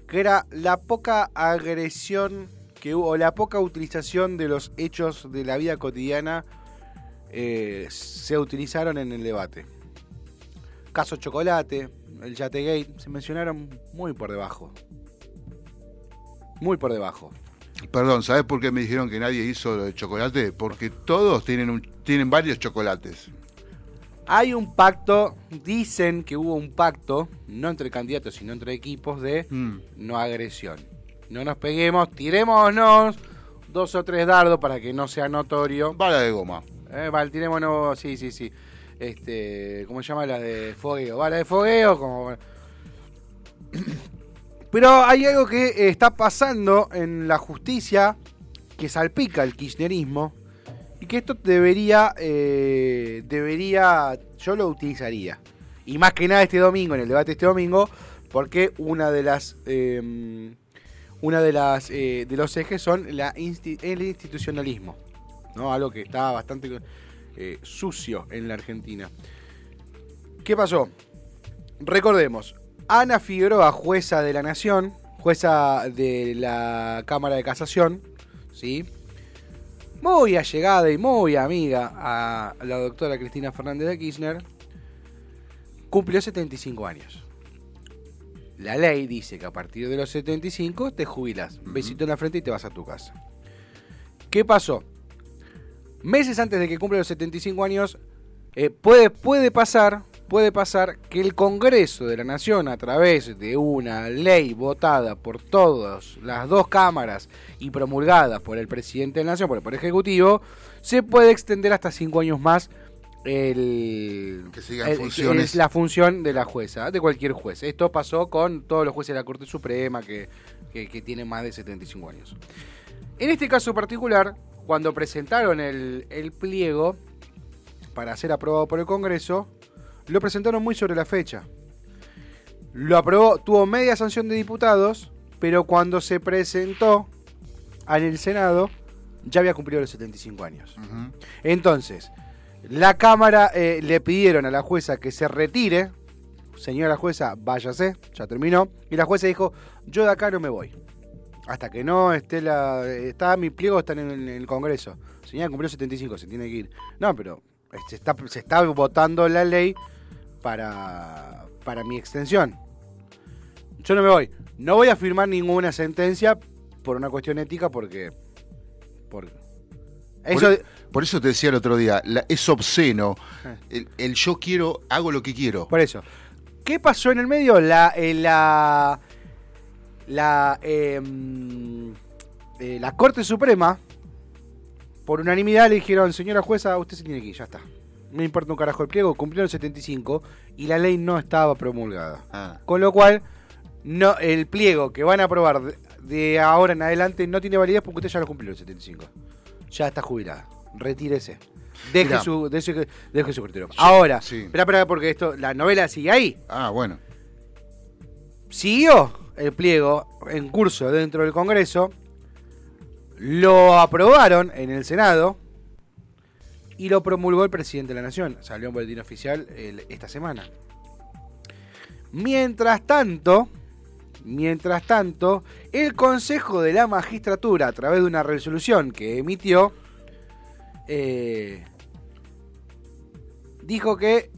Speaker 2: que era la poca agresión que hubo, o la poca utilización de los hechos de la vida cotidiana eh, se utilizaron en el debate. Caso Chocolate, el Yategate, se mencionaron muy por debajo. Muy por debajo.
Speaker 3: Perdón, ¿sabes por qué me dijeron que nadie hizo lo de chocolate? Porque todos tienen, un, tienen varios chocolates.
Speaker 2: Hay un pacto, dicen que hubo un pacto, no entre candidatos, sino entre equipos, de
Speaker 3: Mm.
Speaker 2: no agresión. No nos peguemos, tirémonos dos o tres dardos para que no sea notorio.
Speaker 3: Bala de goma.
Speaker 2: Eh, vale, tirémonos, sí, sí, sí. Este, ¿cómo se llama la de fogueo? Bala de fogueo, como... Pero hay algo que eh, está pasando en la justicia que salpica el kirchnerismo y que esto debería, eh, debería, yo lo utilizaría. Y más que nada este domingo, en el debate este domingo, porque una de las, eh, una de las, eh, de los ejes son la el institucionalismo, ¿no? Algo que está bastante eh, sucio en la Argentina. ¿Qué pasó? Recordemos, Ana Figueroa, jueza de la Nación, jueza de la Cámara de Casación, ¿sí? Muy allegada y muy amiga a la doctora Cristina Fernández de Kirchner, cumplió 75 años. La ley dice que a partir de los 75 te jubilas, besito en la frente y te vas a tu casa. ¿Qué pasó? Meses antes de que cumpla los 75 años, eh, puede, puede pasar, puede pasar que el Congreso de la Nación, a través de una ley votada por todas las dos cámaras y promulgada por el presidente de la Nación, por el Poder Ejecutivo, se puede extender hasta 5 años más el,
Speaker 3: Que sigan
Speaker 2: el-
Speaker 3: funciones.
Speaker 2: es la función de la jueza, de cualquier juez. Esto pasó con todos los jueces de la Corte Suprema que, que, que tienen más de 75 años. En este caso particular, cuando presentaron el, el pliego para ser aprobado por el Congreso, lo presentaron muy sobre la fecha. Lo aprobó, tuvo media sanción de diputados, pero cuando se presentó en el Senado, ya había cumplido los 75 años. Entonces, la Cámara eh, le pidieron a la jueza que se retire. Señora jueza, váyase, ya terminó. Y la jueza dijo, yo de acá no me voy. Hasta que no esté la... Está mi pliego, está en el, en el Congreso. Señora, cumplió 75, se tiene que ir. No, pero eh, se está, se está votando la ley para, para mi extensión. Yo no me voy. No voy a firmar ninguna sentencia por una cuestión ética porque... por Eso,
Speaker 3: por, por eso te decía el otro día, la- es obsceno. El, el yo quiero, hago lo que quiero.
Speaker 2: por eso. ¿Qué pasó en el medio? La, eh, la, la, eh, mm, eh, la Corte Suprema, por unanimidad, le dijeron, señora jueza, usted se tiene que ir, ya está. No importa un carajo el pliego, cumplió el 75 y la ley no estaba promulgada.
Speaker 3: Ah,
Speaker 2: Con lo cual, no, el pliego que van a aprobar de, de ahora en adelante no tiene validez porque usted ya lo cumplió el 75. Ya está jubilada. Retírese. Deje
Speaker 3: Mirá.
Speaker 2: su, deje, deje su criterio. Ahora,
Speaker 3: sí.
Speaker 2: espera, espera, porque esto, la novela sigue ahí.
Speaker 3: ah, bueno.
Speaker 2: Siguió el pliego en curso dentro del Congreso. Lo aprobaron en el Senado. Y lo promulgó el presidente de la Nación. Salió en boletín oficial esta semana. Mientras tanto, mientras tanto, el Consejo de la Magistratura, a través de una resolución que emitió, eh, dijo que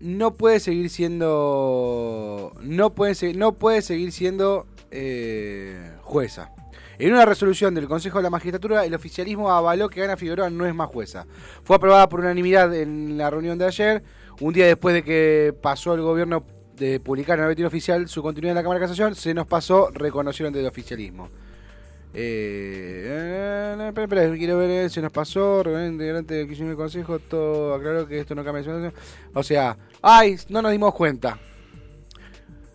Speaker 2: no puede seguir siendo no puede no puede seguir siendo eh, jueza. En una resolución del Consejo de la Magistratura, el oficialismo avaló que Ana Figueroa no es más jueza. Fue aprobada por unanimidad en la reunión de ayer, un día después de que pasó el gobierno de publicar en el boletín oficial su continuidad en la Cámara de Casación, se nos pasó, reconocieron del oficialismo. Eh, eh, quiero ver, eh, se nos pasó, integrante del del Consejo, todo aclaró que esto no cambia. O sea, ay, no nos dimos cuenta.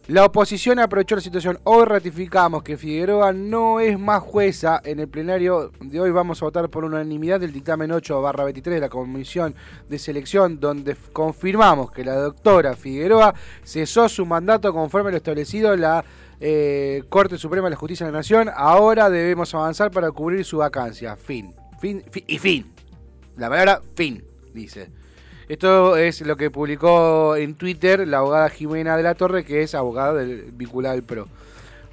Speaker 2: La oposición aprovechó la situación. Hoy ratificamos que Figueroa no es más jueza. En el plenario de hoy vamos a votar por unanimidad del dictamen 8 barra 23 de la Comisión de Selección, donde confirmamos que la doctora Figueroa cesó su mandato conforme lo establecido la eh, Corte Suprema de la Justicia de la Nación. Ahora debemos avanzar para cubrir su vacancia. Fin. Fin, y fin. La palabra fin, dice. Esto es lo que publicó en Twitter la abogada Jimena de la Torre, que es abogada del, vinculada al PRO.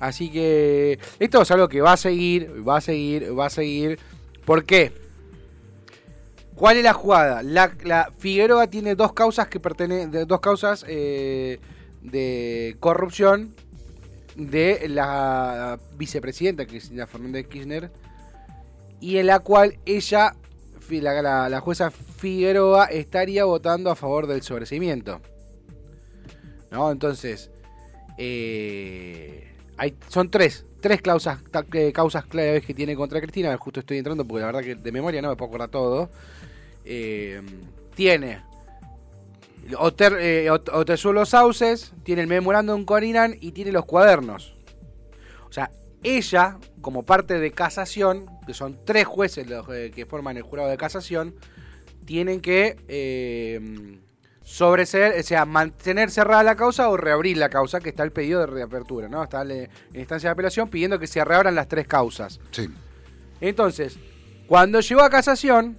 Speaker 2: Así que esto es algo que va a seguir, va a seguir, va a seguir. ¿Por qué? ¿Cuál es la jugada? La, la Figueroa tiene dos causas que pertenecen, dos causas eh, de corrupción de la vicepresidenta Cristina Fernández de Kirchner y en la cual ella, la, jueza Figueroa, estaría votando a favor del sobreseimiento. ¿No? Entonces, eh, hay, son tres, tres causas, causas claves que tiene contra Cristina. Justo estoy entrando porque la verdad que de memoria no me puedo acordar todo. Eh, tiene Oter, eh, Ot- Otezuelo Sauces, tiene el memorándum con Irán y tiene los cuadernos. O sea, ella, como parte de casación, que son tres jueces los eh, que forman el jurado de casación, tienen que eh, sobreseer, o sea, mantener cerrada la causa o reabrir la causa, que está el pedido de reapertura, ¿no? Está en instancia de apelación pidiendo que se reabran las tres causas.
Speaker 3: Sí.
Speaker 2: Entonces, cuando llegó a casación,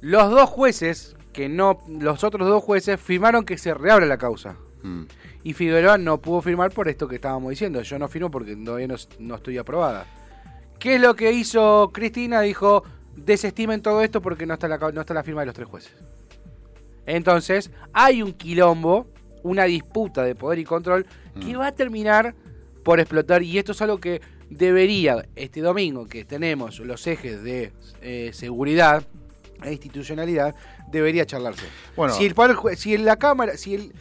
Speaker 2: los dos jueces, que no, los otros dos jueces, firmaron que se reabra la causa.
Speaker 3: Mm.
Speaker 2: Y Figueroa no pudo firmar por esto que estábamos diciendo. Yo no firmo porque todavía no, no estoy aprobada. ¿Qué es lo que hizo Cristina? Dijo, desestimen todo esto porque no está la, no está la firma de los tres jueces. Entonces, hay un quilombo, una disputa de poder y control que va a terminar por explotar. Y esto es algo que debería, este domingo que tenemos los ejes de eh, seguridad e institucionalidad, debería charlarse.
Speaker 3: Bueno.
Speaker 2: si el si en la cámara, si el,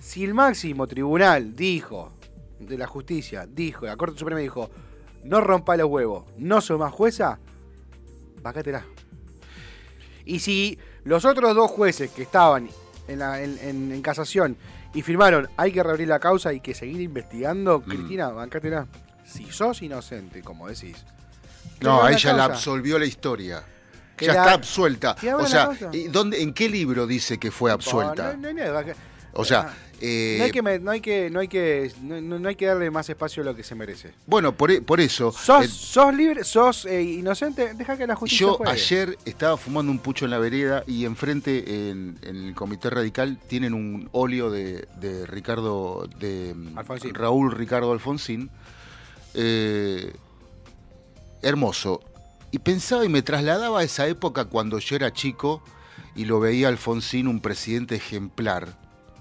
Speaker 2: si el máximo tribunal dijo de la justicia, dijo, la Corte Suprema dijo, no rompa los huevos, no soy más jueza, bácatela. Y si los otros dos jueces que estaban en, la- en- en- en casación y firmaron hay que reabrir la causa y que seguir investigando,
Speaker 3: Mm.
Speaker 2: Cristina, bancátela. Si sos inocente, como decís.
Speaker 3: No, ahí ya la absolvió la historia.
Speaker 2: Que
Speaker 3: ya
Speaker 2: la-
Speaker 3: está absuelta. O sea,
Speaker 2: causa.
Speaker 3: ¿y dónde, ¿en qué libro dice que fue absuelta?
Speaker 2: No, no, no, no,
Speaker 3: O sea,
Speaker 2: no
Speaker 3: eh,
Speaker 2: hay que, no hay que, no hay que, no, no- no hay que darle más espacio a lo que se merece.
Speaker 3: bueno, por, e- por eso.
Speaker 2: Sos,
Speaker 3: eh,
Speaker 2: sos libre, sos eh, inocente, deja que la justicia
Speaker 3: Yo
Speaker 2: juegue.
Speaker 3: ayer estaba fumando un pucho en la vereda y enfrente en, en el Comité Radical tienen un óleo de, de Ricardo, de mm,
Speaker 2: Alfonsín.
Speaker 3: Raúl Ricardo Alfonsín. hermoso. Y pensaba y me trasladaba a esa época cuando yo era chico y lo veía Alfonsín un presidente ejemplar.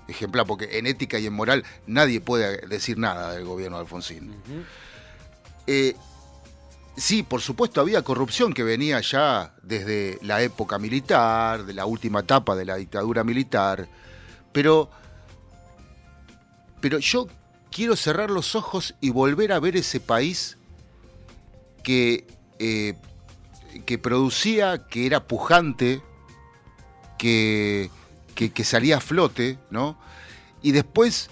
Speaker 3: Ejemplar, porque en ética y en moral nadie puede decir nada del gobierno de Alfonsín. Eh, sí, por supuesto, había corrupción que venía ya desde la época militar, de la última etapa de la dictadura militar, pero, pero yo quiero cerrar los ojos y volver a ver ese país que, eh, que producía, que era pujante, que, que, que salía a flote, ¿no? Y después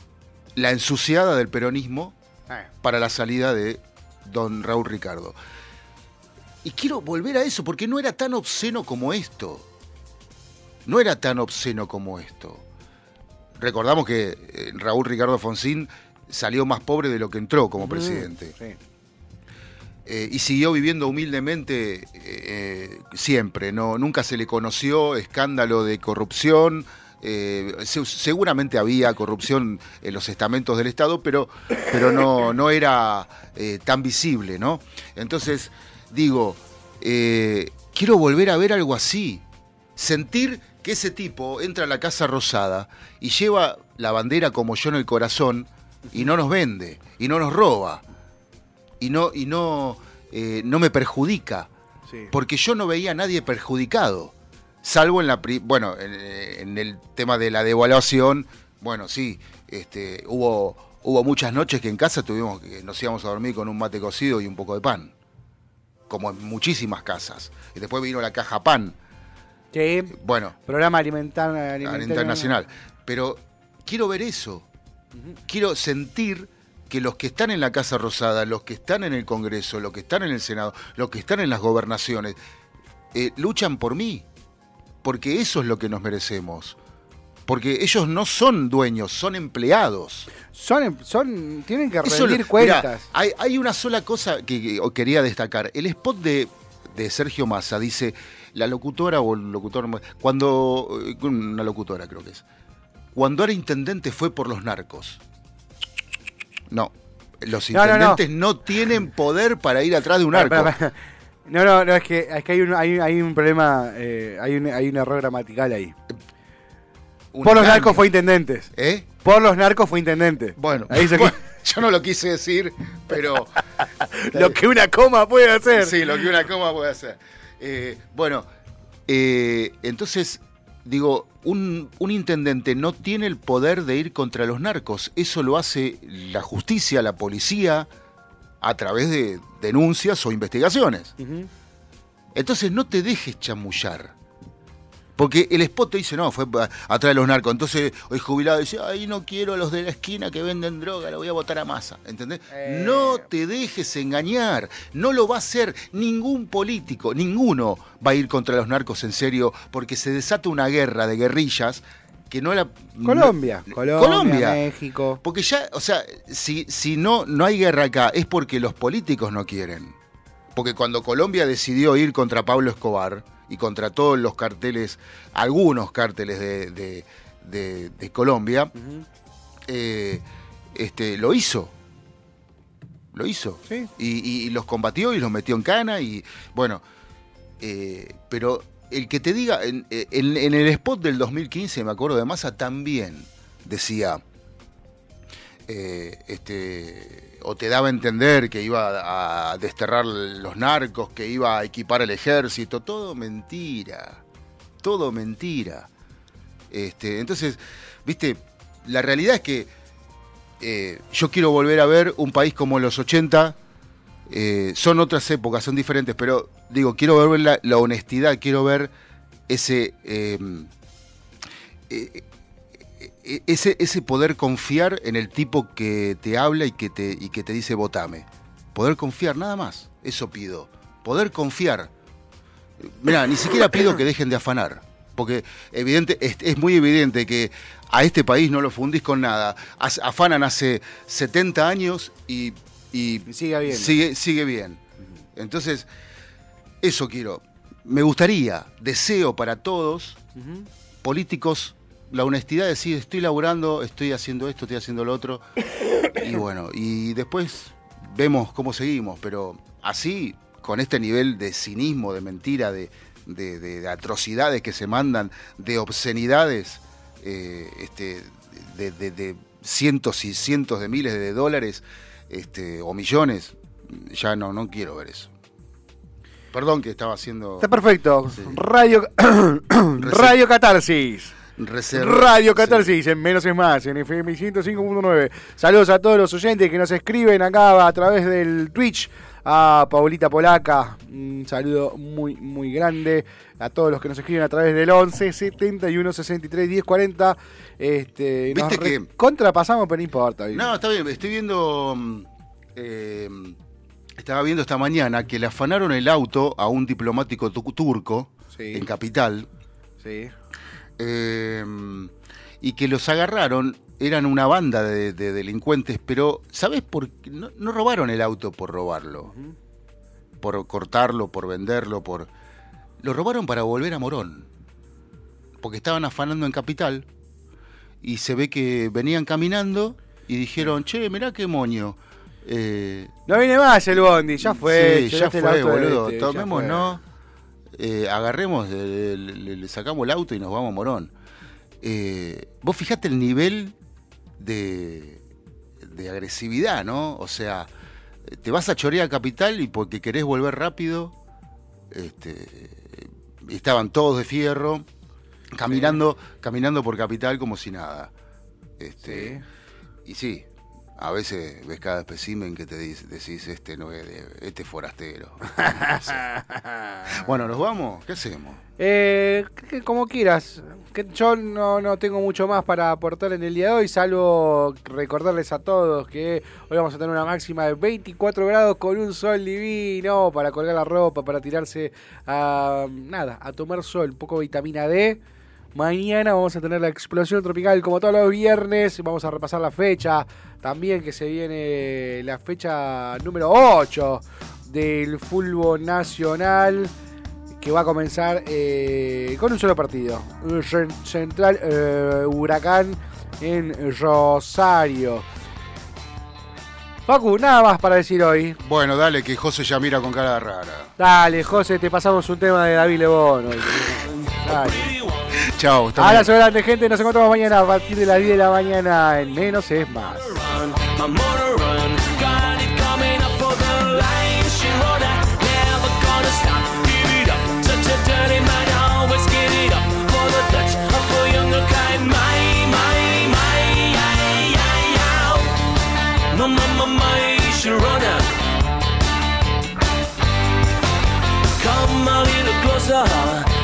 Speaker 3: la ensuciada del peronismo
Speaker 2: Eh,
Speaker 3: para la salida de don Raúl Ricardo. Y quiero volver a eso, porque no era tan obsceno como esto. No era tan obsceno como esto. Recordamos que eh, Raúl Ricardo Fonsín salió más pobre de lo que entró como presidente.
Speaker 2: Sí.
Speaker 3: Eh, y siguió viviendo humildemente eh, siempre. No, nunca se le conoció escándalo de corrupción. eh, se- seguramente había corrupción en los estamentos del Estado, pero, pero no, no era tan visible, ¿no? Entonces, digo, quiero volver a ver algo así. Sentir que ese tipo entra a la Casa Rosada y lleva la bandera como yo en el corazón y no nos vende y no nos roba y no, y no, eh, no me perjudica,
Speaker 2: Sí.
Speaker 3: porque yo no veía a nadie perjudicado, salvo en la bueno, en, en el tema de la devaluación, bueno, sí, este, hubo, hubo muchas noches que en casa tuvimos que nos íbamos a dormir con un mate cocido y un poco de pan, como en muchísimas casas. Y después vino la caja pan,
Speaker 2: Sí.
Speaker 3: bueno,
Speaker 2: Programa alimentar, alimentario.
Speaker 3: internacional. Pero quiero ver eso. Quiero sentir que los que están en la Casa Rosada, los que están en el Congreso, los que están en el Senado, los que están en las gobernaciones, eh, luchan por mí. Porque eso es lo que nos merecemos. Porque ellos no son dueños, son empleados.
Speaker 2: Son, son, tienen que rendir cuentas.
Speaker 3: Mirá, hay, hay una sola cosa que, que quería destacar. El spot de, de Sergio Massa dice, la locutora o el locutor, cuando, eh, una locutora creo que es, cuando era intendente fue por los narcos. No, los
Speaker 2: No, no, no.
Speaker 3: intendentes no, tienen poder para ir atrás de un
Speaker 2: pará. No, no, no, es que, es que hay, un, hay, hay un problema, eh, hay, un, hay un error gramatical ahí. Por los narcos fue intendentes.
Speaker 3: ¿Eh?
Speaker 2: Por los narcos fue intendente.
Speaker 3: Bueno,
Speaker 2: Ahí se-
Speaker 3: bueno, yo no lo quise decir, pero...
Speaker 2: lo que una coma puede hacer.
Speaker 3: Sí, lo que una coma puede hacer. Eh, bueno, eh, entonces, digo, un, un intendente no tiene el poder de ir contra los narcos. Eso lo hace la justicia, la policía, a través de denuncias o investigaciones. Entonces no te dejes chamullar. Porque el spot te dice, no, fue atrás de los narcos. Entonces el jubilado dice, ay, no quiero a los de la esquina que venden droga, lo voy a votar a masa. ¿Entendés?
Speaker 2: Eh.
Speaker 3: No te dejes engañar. No lo va a hacer ningún político, ninguno va a ir contra los narcos en serio, porque se desata una guerra de guerrillas que no la...
Speaker 2: Colombia,
Speaker 3: no-
Speaker 2: Colombia,
Speaker 3: Colombia.
Speaker 2: México.
Speaker 3: Porque ya, o sea, si, si no, no hay guerra acá, es porque los políticos no quieren. Porque cuando Colombia decidió ir contra Pablo Escobar y contra todos los carteles, algunos cárteles de, de- de- de Colombia, eh, este, lo hizo. Lo hizo.
Speaker 2: Sí.
Speaker 3: Y, y- y los combatió y los metió en cana y bueno, eh, pero el que te diga, en, en- en el spot del 2015, me acuerdo de Massa, también decía, eh, este, o te daba a entender que iba a desterrar los narcos, que iba a equipar el ejército, todo mentira, todo mentira. Este, entonces, viste, la realidad es que eh, yo quiero volver a ver un país como los 80. eh, son otras épocas, son diferentes, pero digo, quiero ver la, la honestidad, quiero ver ese, eh, ese, ese poder confiar en el tipo que te habla y que te, y que te dice votame. Poder confiar, nada más. Eso pido. Poder confiar. Mira, ni siquiera pido que dejen de afanar. Porque evidente, es, es muy evidente que a este país no lo fundís con nada. Afanan hace 70 años y,
Speaker 2: sigue habiendo.
Speaker 3: sigue, sigue bien. Entonces, eso quiero. Me gustaría, deseo para todos, políticos, la honestidad de decir, estoy laburando, estoy haciendo esto, estoy haciendo lo otro. Y bueno, y después vemos cómo seguimos, pero así, con este nivel de cinismo, de mentira, de, de- de- de atrocidades que se mandan, de obscenidades, eh, este, de, de- de cientos y cientos de miles de dólares este, o millones, ya no, no quiero ver eso. Perdón que estaba haciendo
Speaker 2: Está perfecto. Radio, Radio Catarsis.
Speaker 3: Reserva.
Speaker 2: Radio
Speaker 3: Sí.
Speaker 2: Catarsis, en Menos es Más, en FM 105.9. Saludos a todos los oyentes que nos escriben acá a través del Twitch. A Paulita Polaca, un saludo muy, muy grande. A todos los que nos escriben a través del 11 71 63 10 40. Este, nos
Speaker 3: Viste que-
Speaker 2: contrapasamos, pero no importa.
Speaker 3: No, está bien, estoy viendo. mm, eh, estaba viendo esta mañana que le afanaron el auto a un diplomático tu- turco
Speaker 2: Sí.
Speaker 3: en Capital
Speaker 2: Sí.
Speaker 3: Eh, y que los agarraron. Eran una banda de, de delincuentes, pero ¿sabes por qué? No, no robaron el auto por robarlo, por cortarlo, por venderlo, por. Lo robaron para volver a Morón, porque estaban afanando en Capital y se ve que venían caminando y dijeron, che, mirá qué moño. Eh,
Speaker 2: No viene más el Bondi, ya fue.
Speaker 3: sí, ya
Speaker 2: el
Speaker 3: fue, boludo.
Speaker 2: este.
Speaker 3: ¿no? Eh, agarremos, le, le sacamos el auto y nos vamos a Morón. Eh, vos fijate el nivel de, de agresividad, ¿no? O sea, te vas a Chorea Capital y porque querés volver rápido, este, estaban todos de fierro, caminando, caminando por Capital como si nada. Este, Y sí, a veces ves cada espécimen que te dice- decís, este no es este es forastero. Bueno, ¿nos vamos? ¿Qué hacemos?
Speaker 2: Eh, que- como quieras. Que yo no, no tengo mucho más para aportar en el día de hoy, salvo recordarles a todos que hoy vamos a tener una máxima de 24 grados con un sol divino para colgar la ropa, para tirarse a nada, a tomar sol, un poco de vitamina D. Mañana vamos a tener la explosión tropical como todos los viernes. Vamos a repasar la fecha. También que se viene la fecha número 8 del fútbol nacional que va a comenzar eh, con un solo partido. Central eh, Huracán en Rosario. Facu, nada más para decir hoy.
Speaker 3: Bueno, dale, que José ya mira con cara rara.
Speaker 2: Dale, José, te pasamos un tema de David Lebón. hoy. Dale.
Speaker 3: Chao,
Speaker 2: Abrazo grande, gente. Nos encontramos mañana a partir de las 10 de la mañana en Menos es Más.
Speaker 4: Come a little closer,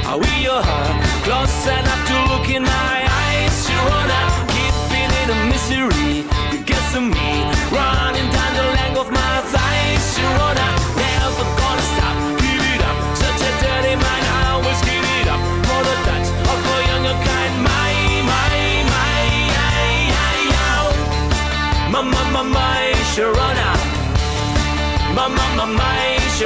Speaker 4: are we your heart? Close enough to look in my eyes. She run out, keeping it a mystery. You guess to me, running down the length of my thighs. She run out, never gonna stop. Give it up, such a dirty mind. I always give it up for the touch of a younger kind. My, my, my, ay, ay, ay. My, my, my, my, out. My, my, my, my, she